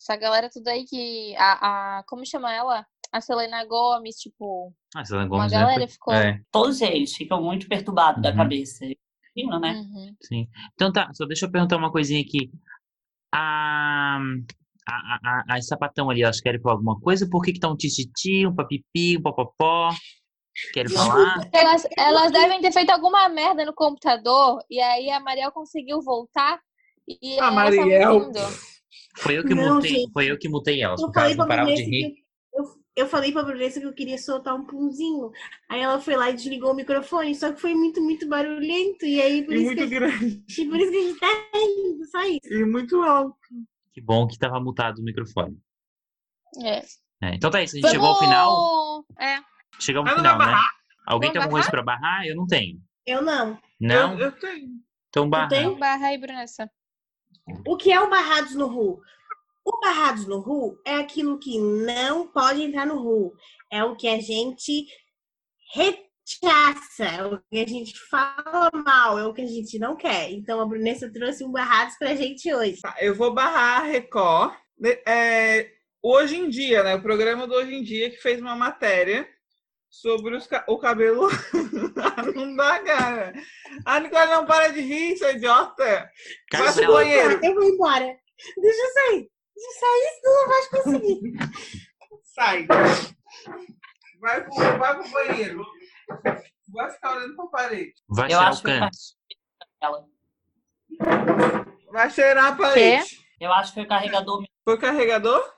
essa galera tudo aí que. A, a, como chama ela? A Selena Gomes, tipo. A Selena Gomes uma galera ficou. É. Todos eles ficam muito perturbados uhum. da cabeça. Sim, né? Uhum. Sim. Então tá, só deixa eu perguntar uma coisinha aqui. A, a, a, a sapatão ali, elas querem falar alguma coisa? Por que, que tá um tititi, um papipi, um popopó? Querem falar? Elas, elas devem ter feito alguma merda no computador e aí a Mariel conseguiu voltar e a Mariel. Foi eu que não, mutei, gente, foi eu que mutei elas, porque elas não paravam de rir. Eu, eu falei pra Brunessa que eu queria soltar um punzinho. Aí ela foi lá e desligou o microfone, só que foi muito, muito barulhento. E aí por e isso muito que, grande. E por isso que a gente tá indo, só isso. E muito alto. Que bom que tava mutado o microfone. É. é então tá isso, a gente Vamos... chegou ao final. É. Chegamos ao final, né? Alguém Vamos tem alguma coisa pra barrar? Eu não tenho. Eu não. Não? Eu, eu tenho. Então barra. Tem barra aí, Brunessa. O que é o Barrados no Ru? O Barrados no Ru é aquilo que não pode entrar no Ru. É o que a gente rechaça, é o que a gente fala mal, é o que a gente não quer. Então a Brunessa trouxe um Barrados pra gente hoje. Tá, eu vou barrar a Record. É, hoje em dia, né? O programa do Hoje em Dia que fez uma matéria sobre os, o cabelo. não dá, cara. A Nicole não para de rir, seu idiota. Vai pro banheiro. Eu vou embora. Deixa eu sair. Deixa eu sair, senão não vai conseguir. Sai. Vai pro, vai pro banheiro. Vai ficar olhando pra parede. Vai eu cheirar o canto. Vai cheirar a parede. Eu acho que foi o carregador mesmo. Foi o carregador?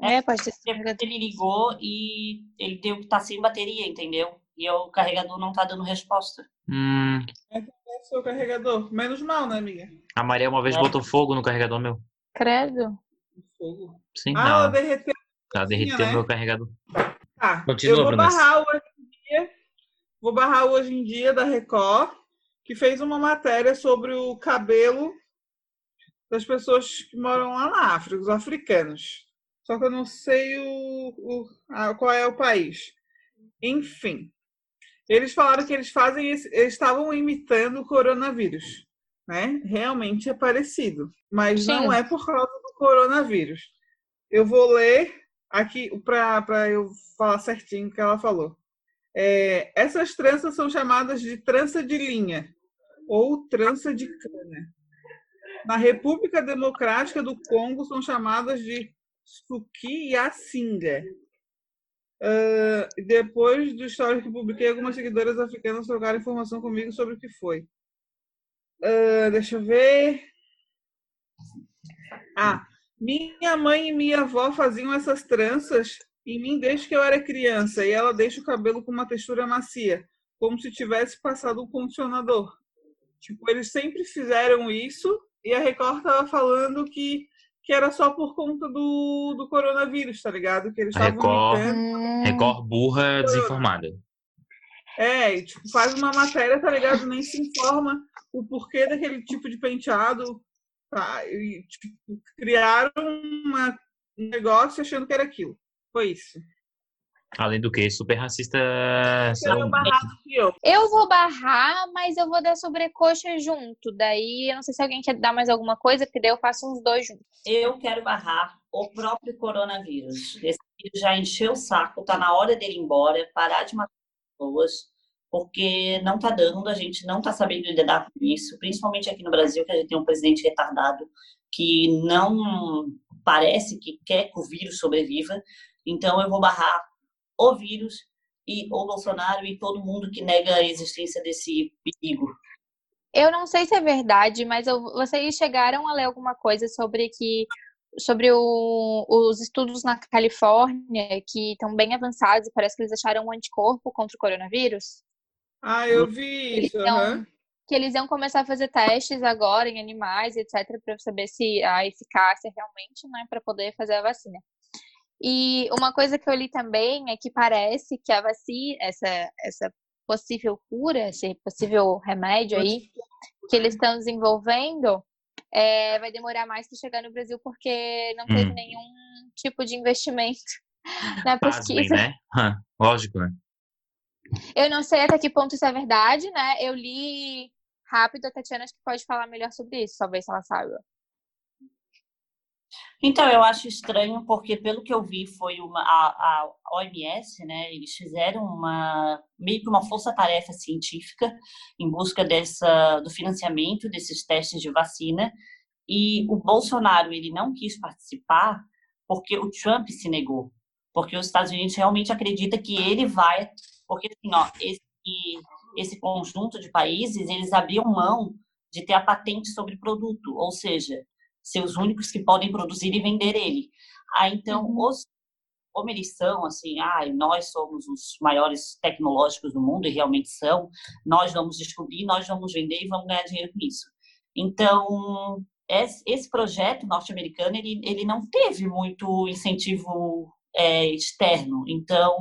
É, pode ser. Ele ligou e ele deu que tá sem bateria, entendeu? E o carregador não tá dando resposta. Hum, foi o carregador. Menos mal, né, amiga? a Maria uma vez É. botou fogo no carregador meu. Credo. Fogo. Sim, Ah, ela não. derreteu. Ela derreteu né? meu carregador. Tá. Continua, eu vou barrar dia. Vou barrar hoje em dia da Record, que fez uma matéria sobre o cabelo das pessoas que moram lá na África, os africanos. Só que eu não sei o, o- a- qual é o país. Enfim. Eles falaram que eles fazem esse- eles estavam imitando o coronavírus, né? Realmente é parecido, mas Sim. não é por causa do coronavírus. Eu vou ler aqui para eu falar certinho o que ela falou. É, essas tranças são chamadas de trança de linha ou trança de cana. Na República Democrática do Congo são chamadas de suki e asinga. Ah, depois do histórico que publiquei, algumas seguidoras africanas trocaram informação comigo sobre o que foi. Ah, deixa eu ver. Ah, minha mãe e minha avó faziam essas tranças em mim desde que eu era criança e ela deixa o cabelo com uma textura macia, como se tivesse passado um condicionador. Tipo, eles sempre fizeram isso e a Record tava falando que, que era só por conta do, do coronavírus, tá ligado? Que eles estavam Record-. Hum, Record burra desinformada. É, e, tipo, faz uma matéria, tá ligado? Nem se informa o porquê daquele tipo de penteado. Tá? E, tipo, criaram uma, um negócio achando que era aquilo. Foi isso. Além do que, super racista. São- eu. Eu vou barrar, mas eu vou dar sobrecoxa junto. Daí eu não sei se alguém quer dar mais alguma coisa, porque daí eu faço uns dois juntos. Eu quero barrar o próprio coronavírus. Esse vírus já encheu o saco, tá na hora dele ir embora, parar de matar pessoas, porque não tá dando, a gente não tá sabendo lidar com isso, principalmente aqui no Brasil, que a gente tem um presidente retardado que não parece que quer que o vírus sobreviva. Então eu vou barrar o vírus e o Bolsonaro e todo mundo que nega a existência desse perigo. Eu não sei se é verdade, mas eu- vocês chegaram a ler alguma coisa sobre que sobre o- os estudos na Califórnia que estão bem avançados e parece que eles acharam um anticorpo contra o coronavírus? Ah, eu vi isso. Então, aham. que eles iam começar a fazer testes agora em animais, etc, para saber se a eficácia realmente, né, para poder fazer a vacina. E uma coisa que eu li também é que parece que a vacina, essa essa possível cura, esse possível remédio aí que eles estão desenvolvendo, é, vai demorar mais para chegar no Brasil porque não teve Hum. nenhum tipo de investimento na Pasmem, pesquisa. né? Hã, Lógico, né? Eu não sei até que ponto isso é verdade, né? Eu li rápido, a Tatiana acho que pode falar melhor sobre isso, talvez ela saiba. Então, eu acho estranho porque, pelo que eu vi, foi uma, a, a OMS, né? Eles fizeram uma meio que uma força-tarefa científica em busca dessa, do financiamento desses testes de vacina. E o Bolsonaro, ele não quis participar porque o Trump se negou. Porque os Estados Unidos realmente acredita que ele vai... Porque, assim, ó, esse, esse conjunto de países, eles abriam mão de ter a patente sobre produto. Ou seja, ser os únicos que podem produzir e vender ele. Ah, então, Uhum. os, como eles são, assim, ah, nós somos os maiores tecnológicos do mundo, e realmente são, nós vamos descobrir, nós vamos vender e vamos ganhar dinheiro com isso. Então, esse, projeto norte-americano, ele, ele não teve muito incentivo é, externo. Então,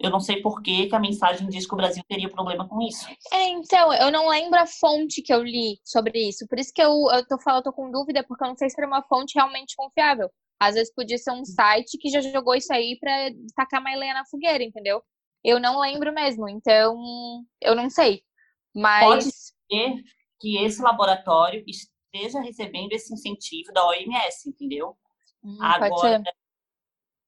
eu não sei por que, que a mensagem diz que o Brasil teria problema com isso. É, então, eu não lembro a fonte que eu li sobre isso. Por isso que eu, eu tô falando, eu tô com dúvida, porque eu não sei se era uma fonte realmente confiável. Às vezes podia ser um site que já jogou isso aí pra tacar mais lenha na fogueira, entendeu? Eu não lembro mesmo, então eu não sei. Mas Pode ser que esse laboratório esteja recebendo esse incentivo da OMS, entendeu? hum, pode Agora, ser.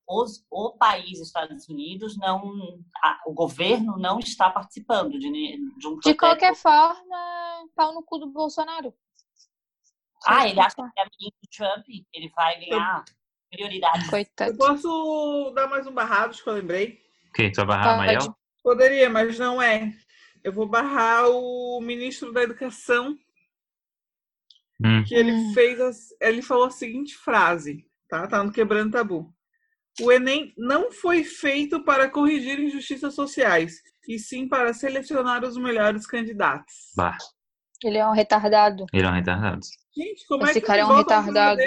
Os, o país, Estados Unidos, não, a- o governo não está participando de, de um De projeto. qualquer forma, pau no cu do Bolsonaro. Ah, ele acha que é amiguinho do Trump, ele vai ganhar prioridade. Coitado. Eu posso dar mais um barrado, que eu lembrei? Quê? Tu vai barrar Pode. Mariel? Poderia, mas não é. Eu vou barrar o ministro da Educação, Hum. que ele Hum. fez, as- ele falou a seguinte frase, tá? Tá no Quebrando Tabu. O Enem não foi feito para corrigir injustiças sociais, e sim para selecionar os melhores candidatos. Bah, Ele é um retardado. ele é um retardado. Gente, como Esse é que cara é um retardado.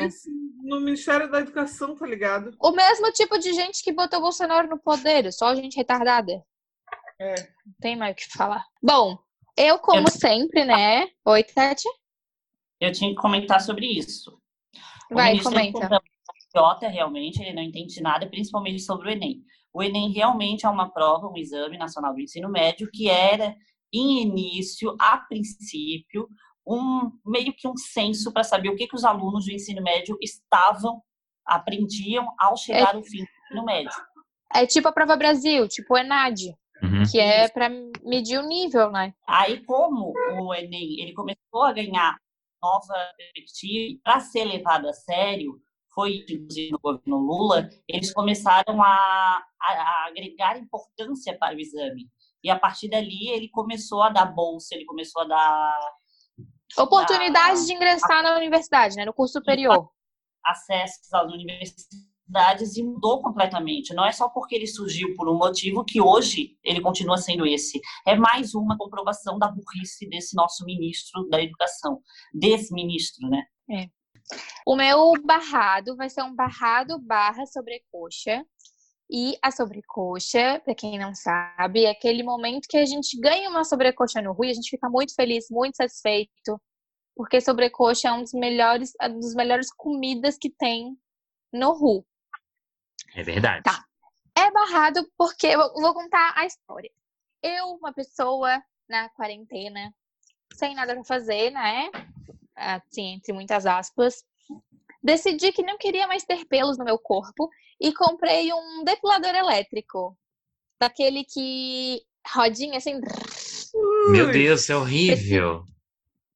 no Ministério da Educação, tá ligado? O mesmo tipo de gente que botou o Bolsonaro no poder, só gente retardada. É. Não tem mais o que falar. Bom, eu, como Eu- sempre, né? Oi, Tati. Eu tinha que comentar sobre isso. O Vai, comenta. É idiota, realmente, ele não entende nada, principalmente sobre o Enem. O Enem realmente é uma prova, um exame nacional do ensino médio, que era, em início, a princípio, um meio que um censo para saber o que, que os alunos do ensino médio estavam, aprendiam ao chegar ao fim do ensino médio. É tipo a Prova Brasil, tipo o ENAD, Uhum. que é pra medir o nível, né? Aí, como o Enem ele começou a ganhar nova perspectiva para ser levado a sério, foi inclusive no governo Lula, eles começaram a, a- a agregar importância para o exame. E a partir dali ele começou a dar bolsa, ele começou a dar Oportunidade de ingressar na universidade, né? No curso superior. acessos às universidades e mudou completamente. Não é só porque ele surgiu por um motivo que hoje ele continua sendo esse. É mais uma comprovação da burrice desse nosso ministro da educação, desministro, né? O meu barrado vai ser um barrado barra sobrecoxa. E a sobrecoxa, pra quem não sabe, é aquele momento que a gente ganha uma sobrecoxa no e a gente fica muito feliz, muito satisfeito, porque sobrecoxa é um dos melhores, é uma das melhores comidas que tem no Rio. É verdade. Tá. É barrado porque eu vou contar a história. Eu, uma pessoa na quarentena, sem nada pra fazer, né? Assim, entre muitas aspas, decidi que não queria mais ter pelos no meu corpo e comprei um depilador elétrico. Daquele que rodinha assim. Meu Deus, é horrível.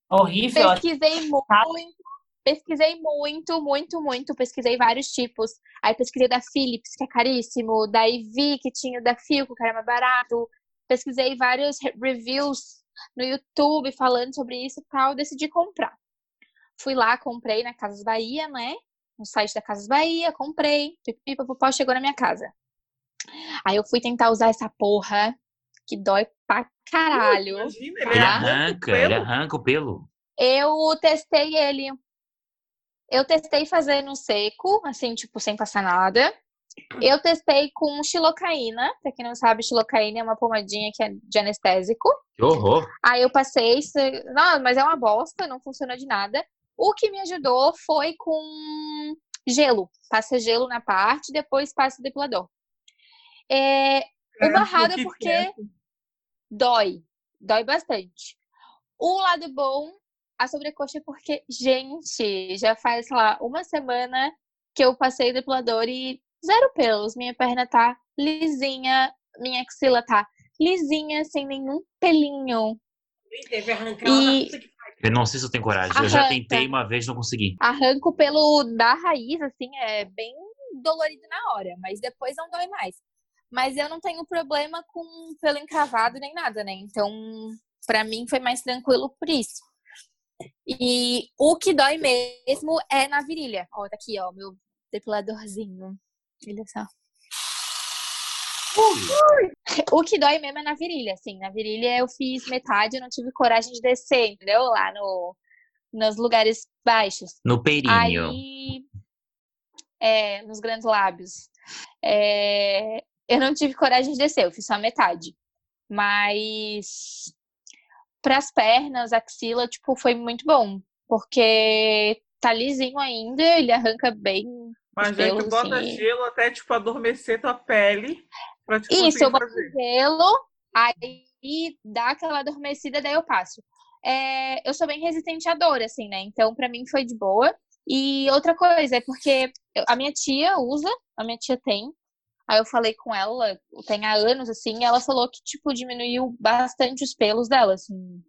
Horrível. Pesquisei muito, pesquisei muito, muito, muito. Pesquisei vários tipos. Aí pesquisei da Philips, que é caríssimo. Daí vi que tinha o da Philco, que era mais barato. Pesquisei vários re- reviews no YouTube falando sobre isso e tal. Decidi comprar. Fui lá, comprei na Casas Bahia, né? No site da Casas Bahia, comprei. Pipi, papapó, chegou na minha casa. Aí eu fui tentar usar essa porra, que dói pra caralho. Imagina, Ele Ah. arranca, ele arranca o pelo. Eu testei ele. Eu testei fazer no seco, assim, tipo, sem passar nada. Eu testei com xilocaína. Pra quem não sabe, xilocaína é uma pomadinha que é de anestésico. Que horror. Aí eu passei. se- Não, mas é uma bosta, não funcionou de nada. O que me ajudou foi com gelo. Passa gelo na parte, depois passa o depilador. É, o barrado é que porque quieto. dói. Dói bastante. O lado bom, a sobrecoxa é porque, gente, já faz, sei lá, uma semana que eu passei o depilador e zero pelos. Minha perna tá lisinha, minha axila tá lisinha, sem nenhum pelinho. Arrancar E- uma puta que Eu não sei se eu tenho coragem. Eu já Arranca. tentei uma vez, não consegui. Arranco pelo da raiz, assim, é bem dolorido na hora, mas depois não dói mais. Mas eu não tenho problema com pelo encravado nem nada, né? Então, pra mim foi mais tranquilo por isso. E o que dói mesmo é na virilha. Ó, tá aqui, ó, meu depiladorzinho. Olha só. O que dói mesmo é na virilha, assim. Na virilha eu fiz metade, eu não tive coragem de descer, entendeu? Lá no, nos lugares baixos. No peirinho. Aí, é, nos grandes lábios. É, eu não tive coragem de descer, eu fiz só metade. Mas para as pernas, axila, tipo, foi muito bom. Porque tá lisinho ainda, ele arranca bem. Mas aí tu bota assim. gelo até, tipo, adormecer tua pele pra te Isso, eu boto fazer. gelo, aí dá aquela adormecida, daí eu passo. É, eu sou bem resistente à dor, assim, né? Então, pra mim foi de boa. E outra coisa, é porque a minha tia usa, a minha tia tem. Aí eu falei com ela, tem há anos, assim, e ela falou que, tipo, diminuiu bastante os pelos dela, assim.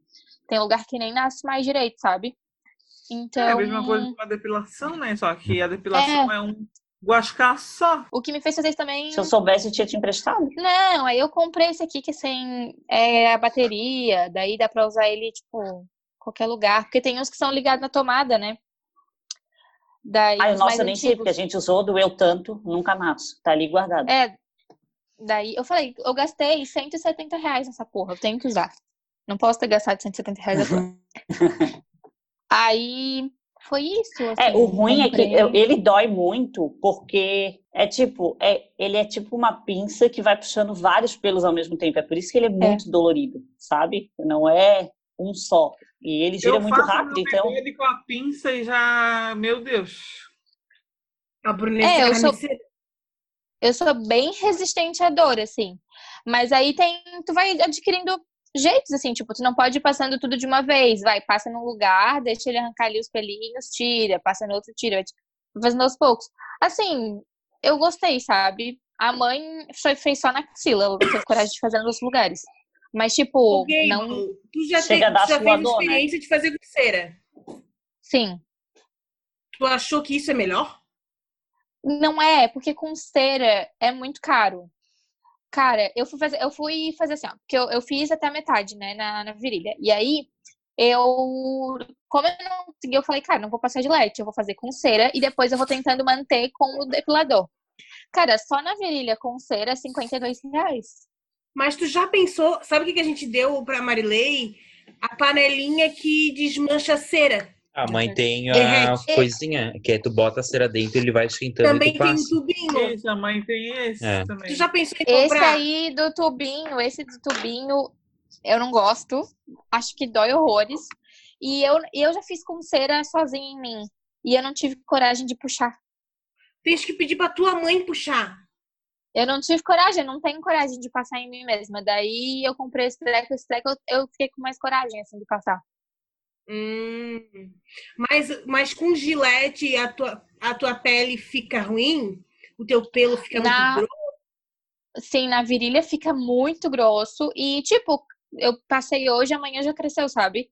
Tem lugar que nem nasce mais direito, sabe? Então, É a mesma coisa com a depilação, né? Só que a depilação é, um guascar só. o que me fez fazer isso também Se eu soubesse, eu tinha te emprestado. Não, aí eu comprei esse aqui que é sem é, a bateria, daí dá pra usar ele, tipo, qualquer lugar. Porque tem uns que são ligados na tomada, né? Daí, Ah, mais eu nem sei, porque a antigos. gente usou, doeu tanto, nunca mais. Tá ali guardado. É, daí eu falei, eu gastei 170 reais nessa porra, eu tenho que usar. Não posso ter gastado 170 reais toa. Aí foi isso. É, assim, o ruim é que eu- ele dói muito, porque é tipo, é, ele é tipo uma pinça que vai puxando vários pelos ao mesmo tempo. É por isso que ele é muito dolorido, sabe? Não é um só. E ele gira eu muito faço rápido, meu então. bigode com a pinça e já. Meu Deus. A Brunessa É, eu sou-. Eu sou bem resistente à dor, assim. Mas aí tem. Tu vai adquirindo jeitos, assim, tipo, tu não pode ir passando tudo de uma vez. Vai, passa num lugar, deixa ele arrancar ali os pelinhos, tira, passa no outro, tira. Vai fazendo aos poucos. Assim, eu gostei, sabe? A mãe foi, fez só na axila, ela não teve coragem de fazer nos outros lugares. Mas, tipo, Ok, não. tu já, Chega tem, a dar tu já fez né? experiência de fazer com cera. Sim. Tu achou que isso é melhor? Não é, porque com cera é muito caro. Cara, eu fui fazer, eu fui fazer assim, ó, porque eu, eu fiz até a metade, né, na, na virilha. E aí, eu, como eu não consegui, eu falei, cara, não vou passar de leite, eu vou fazer com cera e depois eu vou tentando manter com o depilador. Cara, só na virilha com cera, 52 reais. Mas tu já pensou, sabe o que que a gente deu pra Marilei? A panelinha que desmancha cera. A mãe tem a Derrete. coisinha, que é tu bota a cera dentro, ele vai esquentando Também e tu tem um passa. tubinho. Esse, a mãe tem esse É. também. Tu já pensou em Esse comprar? aí do tubinho, esse do tubinho, eu não gosto. Acho que dói horrores. E eu, eu já fiz com cera sozinha em mim. E eu não tive coragem de puxar. Tens que pedir pra tua mãe puxar. Eu não tive coragem, eu não tenho coragem de passar em mim mesma. Daí eu comprei esse treco, esse treco, eu, eu fiquei com mais coragem, assim, de passar. Hum. Mas, mas com gilete a tua, a tua pele fica ruim? O teu pelo fica Na- muito grosso? Sim, na virilha fica muito grosso. E, tipo, eu passei hoje, amanhã já cresceu, sabe?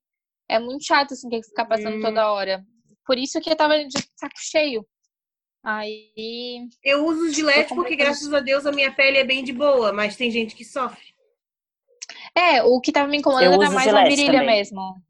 É muito chato, assim, ter que ficar passando Hum. toda hora. Por isso que eu tava de saco cheio. Aí. Eu uso gilete comprei porque, graças a Deus, a minha pele é bem de boa, mas tem gente que sofre. É, o que tava me incomodando Eu era mais a virilha também. mesmo.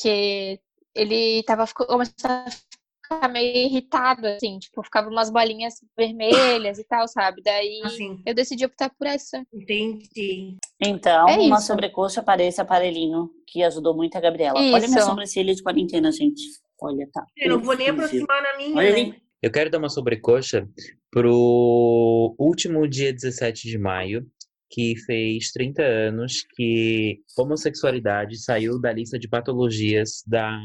Que ele tava começando a ficar meio irritado, assim, tipo, ficava umas bolinhas vermelhas e tal, sabe? Daí Assim, eu decidi optar por essa. entendi. Então, É uma isso. sobrecoxa para esse aparelhinho que ajudou muito a Gabriela. Olha minha Isso. sobrancelha de quarentena, gente. Olha, tá. Eu não vou nem aproximar na minha, Olha né? Eu quero dar uma sobrecoxa pro último dia 17 de maio, que fez 30 anos que homossexualidade saiu da lista de patologias da,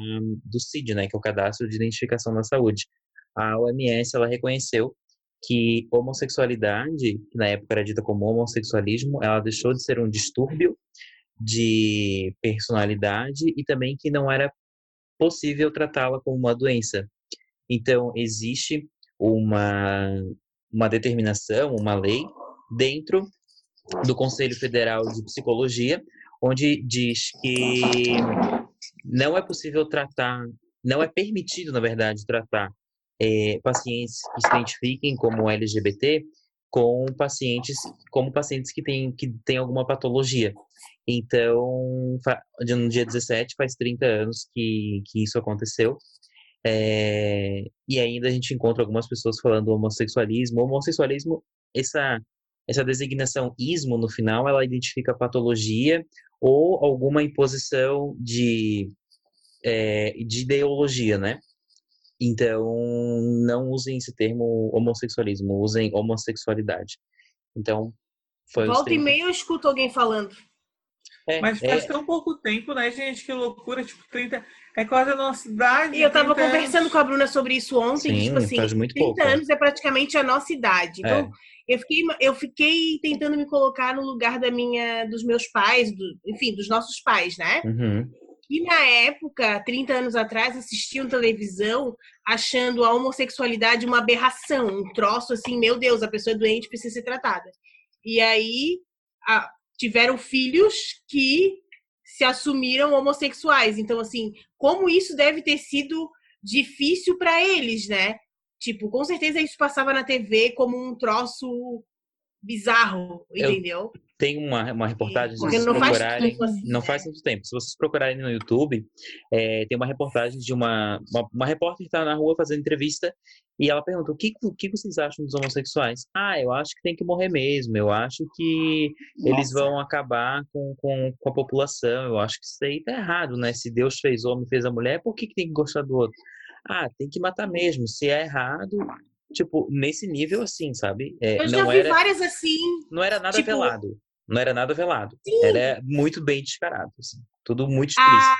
do CID, né, que é o Cadastro de Identificação da Saúde. A OMS, ela reconheceu que homossexualidade, que na época era dita como homossexualismo, ela deixou de ser um distúrbio de personalidade e também que não era possível tratá-la como uma doença. Então, existe uma, uma determinação, uma lei, dentro do Conselho Federal de Psicologia, onde diz que não é possível tratar, não é permitido, na verdade, tratar eh, pacientes que se identifiquem como LGBT com pacientes, como pacientes que têm, que têm alguma patologia. Então, no dia 17, faz 30 anos que, que isso aconteceu. É, e ainda a gente encontra algumas pessoas falando homossexualismo. Homossexualismo, essa, essa designação ismo no final, ela identifica patologia ou alguma imposição de, é, de ideologia, né? Então, não usem esse termo homossexualismo, usem homossexualidade. Então, foi Volta e 30. meia eu escuto alguém falando. É, Mas é, faz tão pouco tempo, né, gente? Que loucura. Tipo, 30. É quase a nossa idade. E eu tava 30 conversando anos. com a Bruna sobre isso ontem. Sim, tipo assim, faz muito 30 pouco. anos é praticamente a nossa idade. Então, É. eu, fiquei, eu fiquei tentando me colocar no lugar da minha, dos meus pais, do- enfim, dos nossos pais, né? Uhum. que na época, 30 anos atrás, assistiam televisão achando a homossexualidade uma aberração, um troço assim, meu Deus, a pessoa é doente, precisa ser tratada. E aí a- tiveram filhos que se assumiram homossexuais. Então, assim, como isso deve ter sido difícil para eles, né? Tipo, com certeza isso passava na TV como um troço bizarro, Eu- entendeu? Tem uma, uma reportagem, se vocês não faz procurarem, tempo assim, não né? faz tanto tempo. Se vocês procurarem no YouTube, é, tem uma reportagem de uma, uma, uma repórter que está na rua fazendo entrevista e ela pergunta: o que, o que vocês acham dos homossexuais? Ah, eu acho que tem que morrer mesmo. Eu acho que eles Nossa. vão acabar com, com, com a população. Eu acho que isso aí tá errado, né? Se Deus fez homem e fez a mulher, por que, que tem que gostar do outro? Ah, tem que matar mesmo. Se é errado, tipo, nesse nível assim, sabe? É, Eu já não vi era, várias assim. não era nada tipo- velado. Não era nada velado. Sim. Era muito bem descarado, assim. Tudo muito explícito.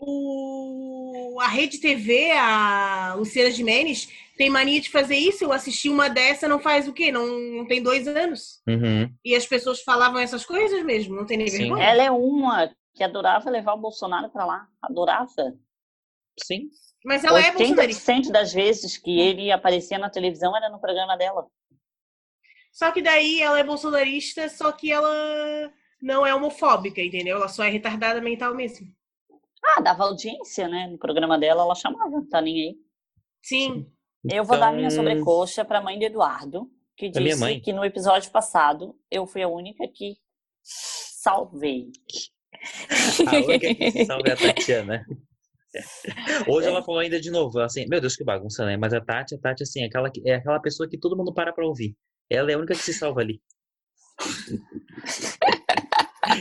O, a Rede TV, a Luciana Gimenez, tem mania de fazer isso. Eu assisti uma dessa não faz o quê? Não, não tem dois anos. Uhum. E as pessoas falavam essas coisas mesmo, não tem nem Sim. vergonha. Ela é uma que adorava levar o Bolsonaro pra lá. Adorava. Sim. Mas ela é bolsonarista. 80% das vezes que ele aparecia na televisão era no programa dela. Só que daí ela é bolsonarista, só que ela não é homofóbica, entendeu? Ela só é retardada mental mesmo. Ah, dava audiência, né? No programa dela, ela chamava, tá nem aí. Sim. Eu vou dar minha Então, sobrecoxa pra mãe do Eduardo, que Pra disse mãe? que no episódio passado eu fui a única que salvei. A única que se salva é a Tatiana. Hoje ela falou ainda de novo, assim, meu Deus, que bagunça, né? Mas a Tati, a Tati, assim, é aquela, que- é aquela pessoa que todo mundo para pra ouvir. Ela é a única que se salva ali.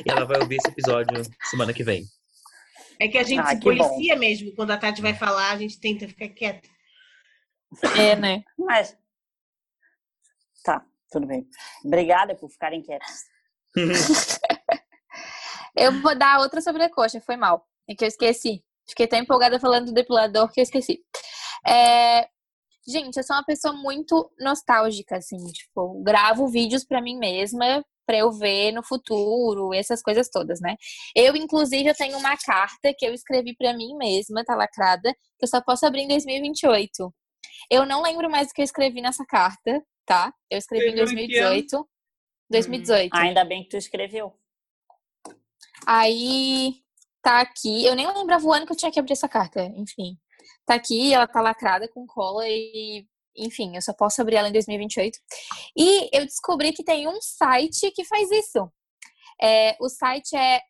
e ela vai ouvir esse episódio semana que vem. É que a gente Ah, se que bom. policia mesmo. Quando a Tati vai falar, a gente tenta ficar quieto. É, né? Mas. Tá, tudo bem. Obrigada por ficarem quietos. Eu vou dar outra sobrecoxa, foi mal. É que eu esqueci. Fiquei tão empolgada falando do depilador que eu esqueci. É, Gente, eu sou uma pessoa muito nostálgica, assim. Tipo, gravo vídeos pra mim mesma, pra eu ver no futuro, essas coisas todas, né? Eu, inclusive, eu tenho uma carta que eu escrevi pra mim mesma, tá lacrada, que eu só posso abrir em 2028. Eu não lembro mais o que eu escrevi nessa carta, tá? Eu escrevi em Escreveu em que ano? 2018. 2018. Ainda bem que tu escreveu. Aí tá aqui. Eu nem lembrava o ano que eu tinha que abrir essa carta. Enfim. Tá aqui, ela tá lacrada com cola e. Enfim, eu só posso abrir ela em 2028. E eu descobri que tem um site que faz isso. É, o site é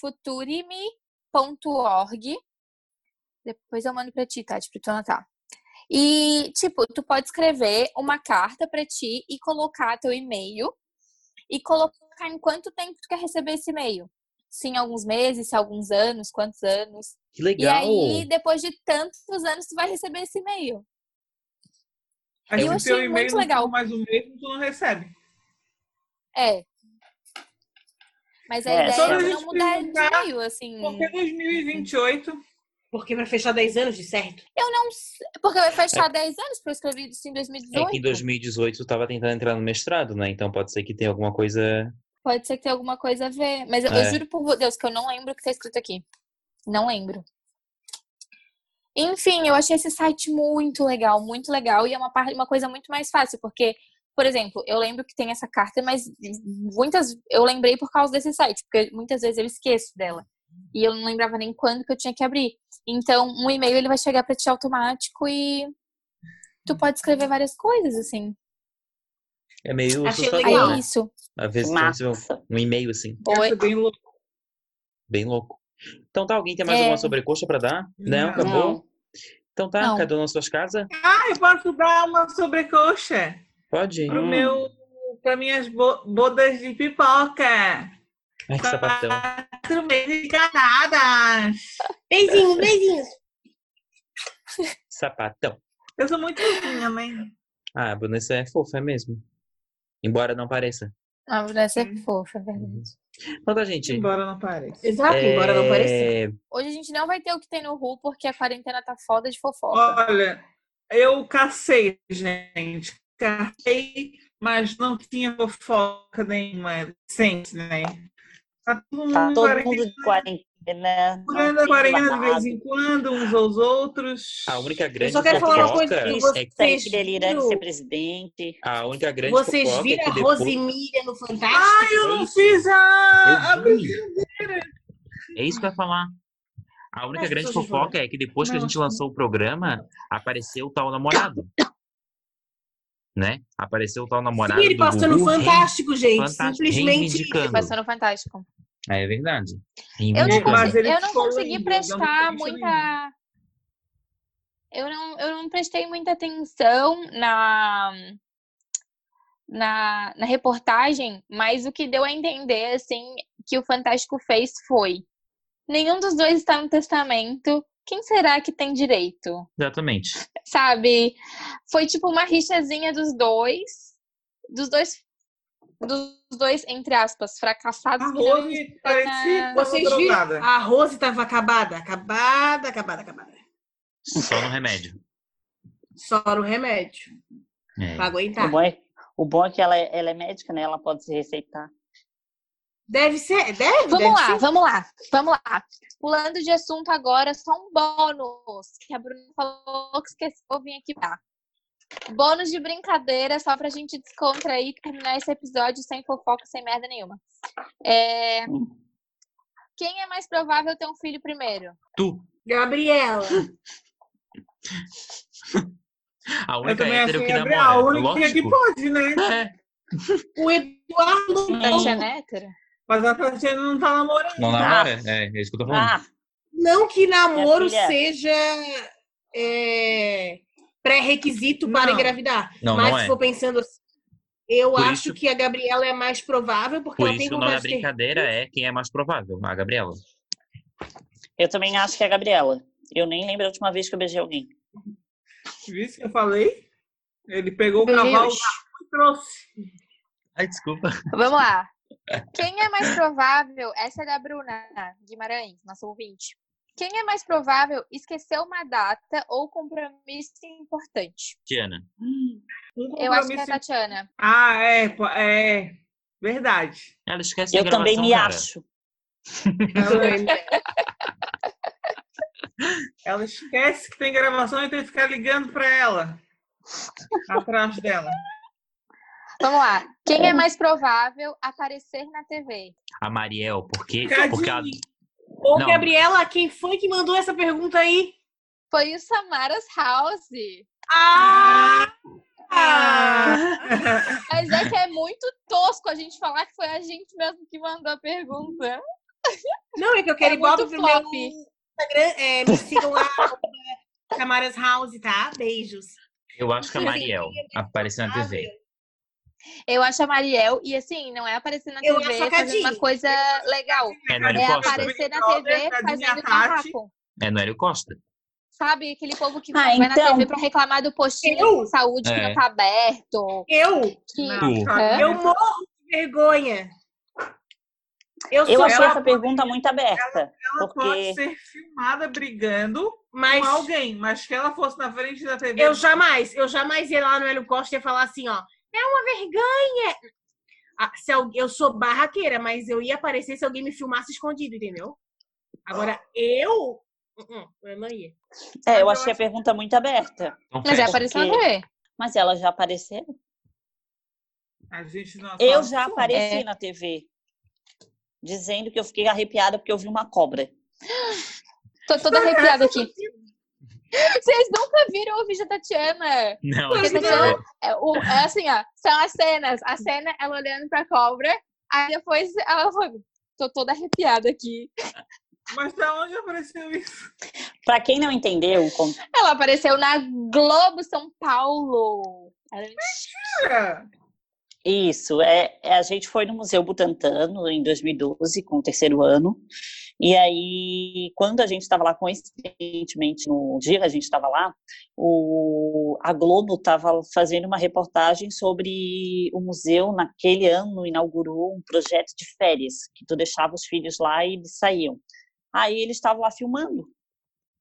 futurime.org. Depois eu mando pra ti, Tati, pra tu anotar. E, tipo, tu pode escrever uma carta pra ti e colocar teu e-mail e colocar em quanto tempo tu quer receber esse e-mail. Se em alguns meses, se alguns anos, quantos anos. Que E legal! aí, depois de tantos anos, tu vai receber esse e-mail. Aí Eu achei e-mail muito legal. mais o mesmo, tu não recebe. É. Mas a É, ideia é não mudar de e-mail, assim. Porque 2028, Porque vai fechar 10 anos de certo. Eu não sei. Porque vai fechar 10 anos, porque eu escrevi isso em 2018. É que em 2018 eu tava tentando entrar no mestrado, né? Então pode ser que tenha alguma coisa. Pode ser que tenha alguma coisa a ver. Mas eu, eu É. juro por Deus que eu não lembro o que tá escrito aqui. Não lembro. Enfim, eu achei esse site muito legal, muito legal. E é uma, parte, uma coisa muito mais fácil, porque, por exemplo, eu lembro que tem essa carta, mas muitas eu lembrei por causa desse site, porque muitas vezes eu esqueço dela. E eu não lembrava nem quando que eu tinha que abrir. Então, um e-mail ele vai chegar pra ti automático e tu pode escrever várias coisas, assim. É meio Achei assustador, né? é isso. Às vezes Massa. um- um e-mail assim, Oi. é bem louco. bem louco. Então tá, alguém tem mais É. alguma sobrecoxa pra dar? Não, Não. acabou? Não. Então tá, Não. cada um nas suas casas? Ah, eu posso dar uma sobrecoxa Pode? pro Hum. meu, para minhas bo- bodas de pipoca. Ai, que sapatão. Quatro meses casadas. Beijinho, beijinhos. Sapatão. Eu sou muito fofinha, mãe. Ah, a Vanessa é fofa, é mesmo. Embora não pareça. A Vanessa é Hum. fofa, é verdade. Então tá, gente. Embora não pareça. Exato, embora não pareça. É, Hoje a gente não vai ter o que tem no Ru, porque a quarentena tá foda de fofoca. Olha, eu cacei, gente. Cacei, mas não tinha fofoca nenhuma. Sempre, né? Tá todo Tá mundo todo quarentena, mundo de quarentena. Não a quarentena de vez em quando, uns aos outros. A única grande só quero falar uma fofoca coisa que vocês Sérgio delirante viram? ser presidente. A única grande Vocês viram é que a depois... Rosemília no Fantástico? Ai, eu não fiz a, a Eu vi. É isso que eu ia falar. A única As grande fofoca é que depois que a Não, gente lançou o programa, apareceu o tal namorado. né? Apareceu o tal namorado Sim, ele passou no Fantástico, gente. Fantástico, Simplesmente. reivindicando. Passou no Fantástico. É verdade. Eu não, consegui, eu não consegui prestar muita. Eu não, eu não prestei muita atenção na, na, na reportagem, mas o que deu a entender, assim, que o Fantástico fez foi: nenhum dos dois está no testamento. Quem será que tem direito? Exatamente. Sabe? Foi tipo uma rixazinha dos dois. Dos dois. Dos dois, entre aspas, fracassados. A Rose parecia Vocês viram? A Rose tava acabada, acabada, acabada, acabada. Só no remédio. Só no remédio. É. Pra O aguentar. bom, é, o bom é que ela, é- ela é médica, né? Ela pode se receitar. Deve ser, deve, Vamos deve lá, ser. vamos lá, vamos lá. Pulando de assunto agora, só um bônus que a Bruna falou que esqueceu, vim aqui dar. Bônus de brincadeira, só pra gente descontrair e terminar esse episódio sem fofoca, sem merda nenhuma. É, Quem é mais provável ter um filho primeiro? Tu, Gabriela. a única hétero que a Gabriela, a namora. única que Lógico. pode, né? É, O Eduardo não. É hétero? Mas a Tatiana não tá namorando. não namora? É, é isso que eu tô falando. Ah, Não que namoro seja é, pré-requisito para Não. engravidar. Não, Mas não se é. for pensando assim, eu Por acho isso- que a Gabriela é mais provável, porque Por ela isso tem que o nome da vontade de ter. brincadeira é quem é mais provável, a Gabriela. eu também acho que é a Gabriela. Eu nem lembro a última vez que eu beijei alguém. Viu isso que eu falei? Ele pegou o Deus. cavalo e trouxe. Ai, desculpa. Vamos lá. Quem é mais provável? Essa é da Bruna Guimarães, nossa ouvinte. Quem é mais provável esquecer uma data ou compromisso importante? Tiana. Um Eu acho que é a Tatiana. Ah, é, é. Verdade. Ela esquece Eu a também gravação, me cara. acho. Ela, esquece que tem gravação e tem que ficar ligando pra ela. Atrás dela. Vamos lá. Quem é mais provável aparecer na TV? A Mariel, porque, porque ela, Ô, Não. Gabriela, quem foi que mandou essa pergunta aí? Foi o Samaras House. Ah! Mas é que é muito tosco a gente falar que foi a gente mesmo que mandou a pergunta. Não, é que eu quero É igual pro meu flop. Instagram. É, me sigam lá, Camaras House, tá? Beijos. eu acho que a Mariel apareceu na TV. Eu acho a Mariel, e assim, não é aparecer na Eu TV fazendo uma coisa legal. É É aparecer na TV fazendo barraco. É no Hélio Costa. Sabe aquele povo que Ah, vai na então. TV pra reclamar do postinho Eu? de saúde que É. não tá aberto. Eu, Que... Não, eu morro de vergonha. Eu Eu achei ela essa pergunta muito aberta. Ela pode Porque ser filmada brigando mas com alguém, mas que ela fosse na frente da TV. eu jamais, eu jamais ia lá no Hélio Costa e falar assim, ó, é uma vergonha. Ah, se al- eu sou barraqueira, mas eu ia aparecer se alguém me filmasse escondido, entendeu? Agora, eu, uh-uh, eu não ia. é, eu eu achei a pergunta muito aberta. Então Mas é fecha. apareceu na Porque- TV. Mas elas já apareceram? A gente não Eu já apareci É. na TV. Dizendo que eu fiquei arrepiada porque eu vi uma cobra. Tô toda arrepiada aqui. Vocês nunca viram o vídeo da Tatiana? Não, Porque esse Tatiana não. é, o- é assim, ó. São as cenas. A cena, ela olhando pra cobra. Aí depois ela falou, tô toda arrepiada aqui. Mas da onde apareceu isso? Pra quem não entendeu, como- Ela apareceu na Globo São Paulo. Ela- Cara, Isso, é, é, a gente foi no Museu Butantan no- em 2012, com o terceiro ano, e aí, quando a gente estava lá, coincidentemente, no dia que a gente estava lá, o, a Globo estava fazendo uma reportagem sobre o museu, naquele ano, inaugurou um projeto de férias, que tu deixava os filhos lá e eles saíam. Aí eles estavam lá filmando.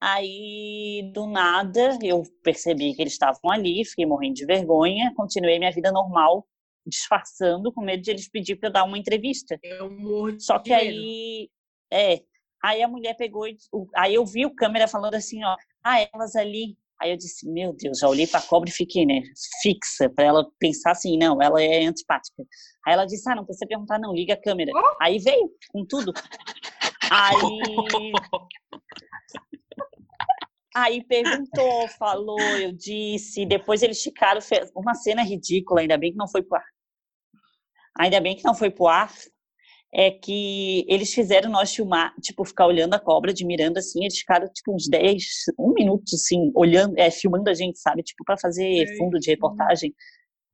Aí, do nada, eu percebi que eles estavam ali, fiquei morrendo de vergonha, continuei minha vida normal, disfarçando, com medo de eles pedir para eu dar uma entrevista. Eu morro de Só que medo. aí, é, aí a mulher pegou, e, aí eu vi o câmera falando assim, ó, ah, elas ali. Aí eu disse, meu Deus, já olhei para a cobra e fiquei, né, fixa, para ela pensar assim, não, ela é antipática. Aí ela disse, ah, não precisa perguntar não, liga a câmera. Aí veio com tudo. Aí Aí perguntou, falou, eu disse. Depois eles ficaram. Fez uma cena ridícula, ainda bem que não foi pro ar. Ainda bem que não foi pro ar. É que eles fizeram nós filmar, tipo, ficar olhando a cobra, admirando assim. Eles ficaram, tipo, uns 10, um minuto, assim, olhando, é, filmando a gente, sabe? Tipo, para fazer fundo de reportagem.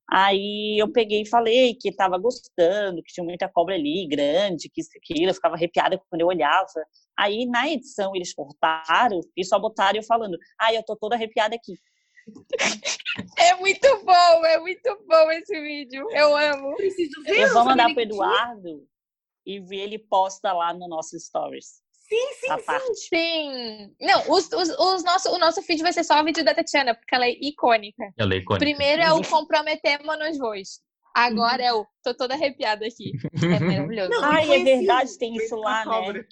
Aí eu peguei e falei que estava gostando, que tinha muita cobra ali, grande, que isso, aquilo, eu ficava arrepiada quando eu olhava. Aí na edição eles cortaram e só botaram eu falando, ai, eu tô toda arrepiada aqui. É muito bom, é muito bom esse vídeo. Eu amo. Preciso ver. Eu vou mandar pro. Eduardo e ver ele posta lá no nosso stories. Sim, sim, a sim. parte. Sim. Não, os, os, os nosso, o nosso feed vai ser só o vídeo da Tatiana, porque ela é icônica. Ela é icônica. Primeiro é o Comprometemos-nos Voz. Agora é o Tô toda arrepiada aqui. É maravilhoso. Não, Ai, é assim, verdade, tem isso lá, né?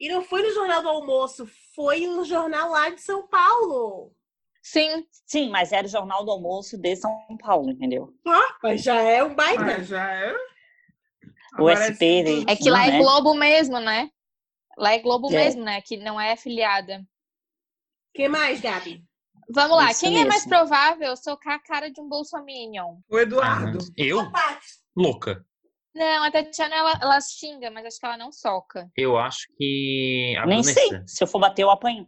E não foi no Jornal do Almoço, foi no jornal lá de São Paulo. Sim, Sim, mas era o Jornal do Almoço de São Paulo, entendeu? Ah, mas já é um baita. Ah, já era. O Agora SP dele. é que lá é né? Globo mesmo, né? Lá é Globo É. mesmo, né? Que não é afiliada. Quem mais, Gabi? Vamos lá, Isso quem é mais mesmo. provável socar a cara de um bolsominion? O Eduardo. Eu? Tati. Louca. Não, a Tatiana, ela, ela xinga, mas acho que ela não soca. Eu acho que a Nem Brunessa. sei. Se eu for bater, eu apanho.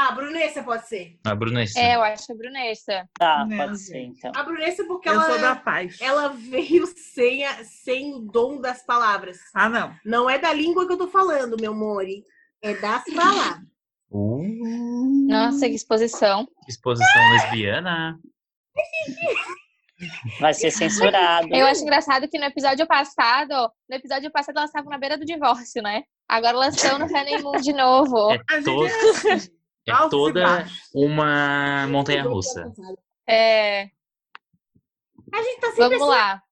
Ah, a Brunessa pode ser. A Brunessa. É, eu acho a Brunessa. Tá, Não, pode ser, então. A Brunessa porque Eu ela, sou da paz. ela veio sem, a- sem o dom das palavras. Ah, não. Não é da língua que eu tô falando, meu mori. É das palavras. Uh, Nossa, que exposição. exposição lesbiana. Vai ser censurado. Eu acho engraçado que no episódio passado, no episódio passado elas estavam na beira do divórcio, né? Agora elas estão no honeymoon de novo. É, A gente to- é assim, é altos toda uma montanha russa. É, A gente tá sempre vamos lá.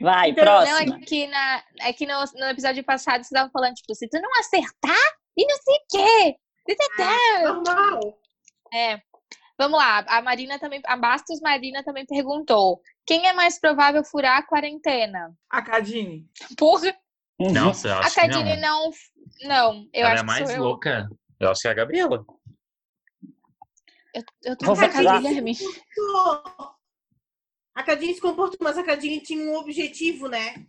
Vai, Então, Não, próxima. é que, na, é que no, no episódio passado vocês estavam falando, tipo, se tu não acertar, e não sei o quê. assim, normal. É. Vamos lá, a Marina também, a Bastos Marina também perguntou: quem é mais provável furar a quarentena? A Cadine. Porra, Nossa, eu a acho que Cadine não. não. Não, eu Ela acho é mais que sou eu. louca. Eu acho que é a Gabriela. Eu, eu tô Vou com a. Guilherme. A Cadine se comportou, mas a Cadine tinha um objetivo, né?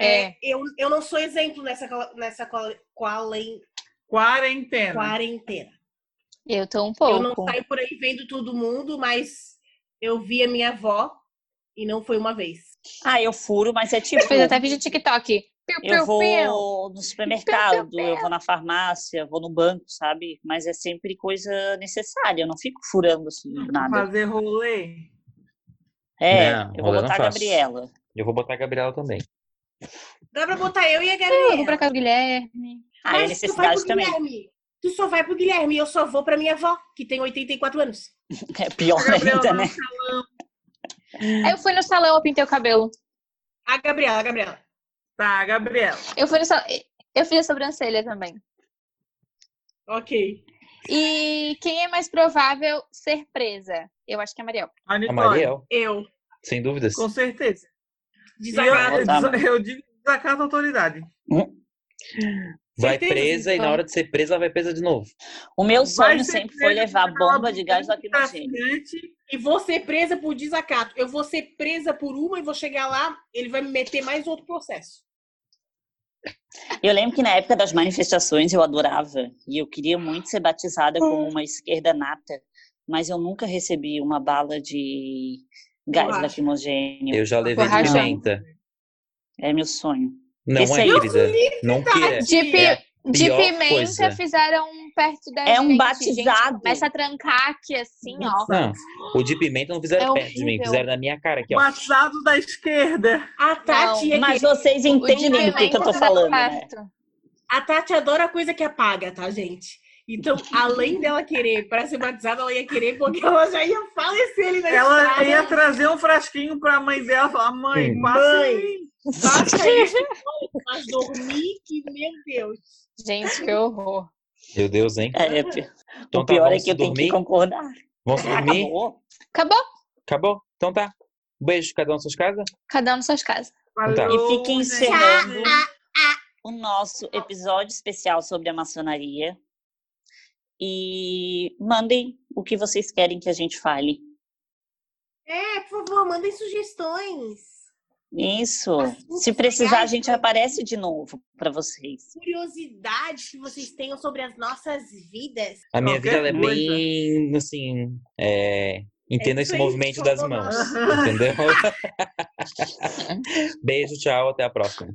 É. Eu, eu não sou exemplo nessa, nessa qualen- Quarentena. quarentena. Eu tô um Eu não pouco. saio por aí vendo todo mundo, mas eu vi a minha avó e não foi uma vez. Ah, eu furo, mas é tipo. Fez até vídeo TikTok. Piu, Eu piu, vou piu. no supermercado, eu vou na farmácia, vou no banco, sabe? Mas é sempre coisa necessária, eu não fico furando assim, do nada. Fazer rolê. É, Não, eu vou eu botar a. Gabriela. Eu vou botar a Gabriela também. Dá pra botar eu e a Eu vou Gabriela. pra casa do Guilherme. Ah, é Mas vai necessidade também. Guilherme. Tu só vai pro Guilherme e eu só vou pra minha avó, que tem 84 anos. É pior A Gabriela ainda, no né? Aí eu fui no salão, eu pintei o cabelo. A Gabriela, a Gabriela. Tá, Gabriela. Eu fui no salão. Eu fiz a sobrancelha também. Ok. E quem é mais provável ser presa? Eu acho que é a Mariel. A A. Mariel, Eu. sem dúvidas. Com certeza. E eu, Desagrado. Eu, eu digo desacato à autoridade. Vai Certeza, presa e na hora de ser presa, ela vai presa de novo. O meu Vai sonho sempre foi levar bomba de gás lacrimogêneo. E vou ser presa por desacato. Eu vou ser presa por uma e vou chegar lá, ele vai me meter mais outro processo. Eu lembro que na época das manifestações eu adorava e eu queria muito ser batizada como uma esquerda nata, mas eu nunca recebi uma bala de gás Borracha. lacrimogênio. Eu já levei de Borracha. pimenta. É meu sonho. Não Esse é, aí- querida. Não queira. De, pi- É de pimenta coisa. fizeram perto da É um gente. batizado. Gente, começa a trancar aqui assim, ó. Não, o de pimenta não fizeram É perto de mim, horrível. fizeram na minha cara aqui, ó. Batizado da esquerda. A Tati, é Mas que- vocês O de entendem do que, que eu tô tá falando, né? a Tati adora coisa que apaga, tá, gente? Então, além dela querer para ser batizada, ela ia querer porque ela já ia falecer ali na Ela estrada. ia trazer um frasquinho pra mãe dela falar: mãe, passa Mãe. isso, mas dormir que, meu Deus. Gente, que horror. Meu Deus, hein? É, pi- Então o tá, pior é vamos que eu tenho que dormir? concordar. Vamos dormir? Acabou. Acabou? Acabou? Então tá. Beijo, cada um nas suas casas. Cada um nas suas casas. Tá. Falou, E fiquem encerrando o nosso episódio especial sobre a maçonaria. e mandem o que vocês querem que a gente fale. É, por favor, mandem sugestões. Isso. Assuntos Se precisar, a gente aparece de novo para vocês. Curiosidades que vocês tenham sobre as nossas vidas. A minha Qualquer vida ela é bem, assim, é, entenda isso esse movimento das mãos, entendeu? Beijo, tchau, até a próxima.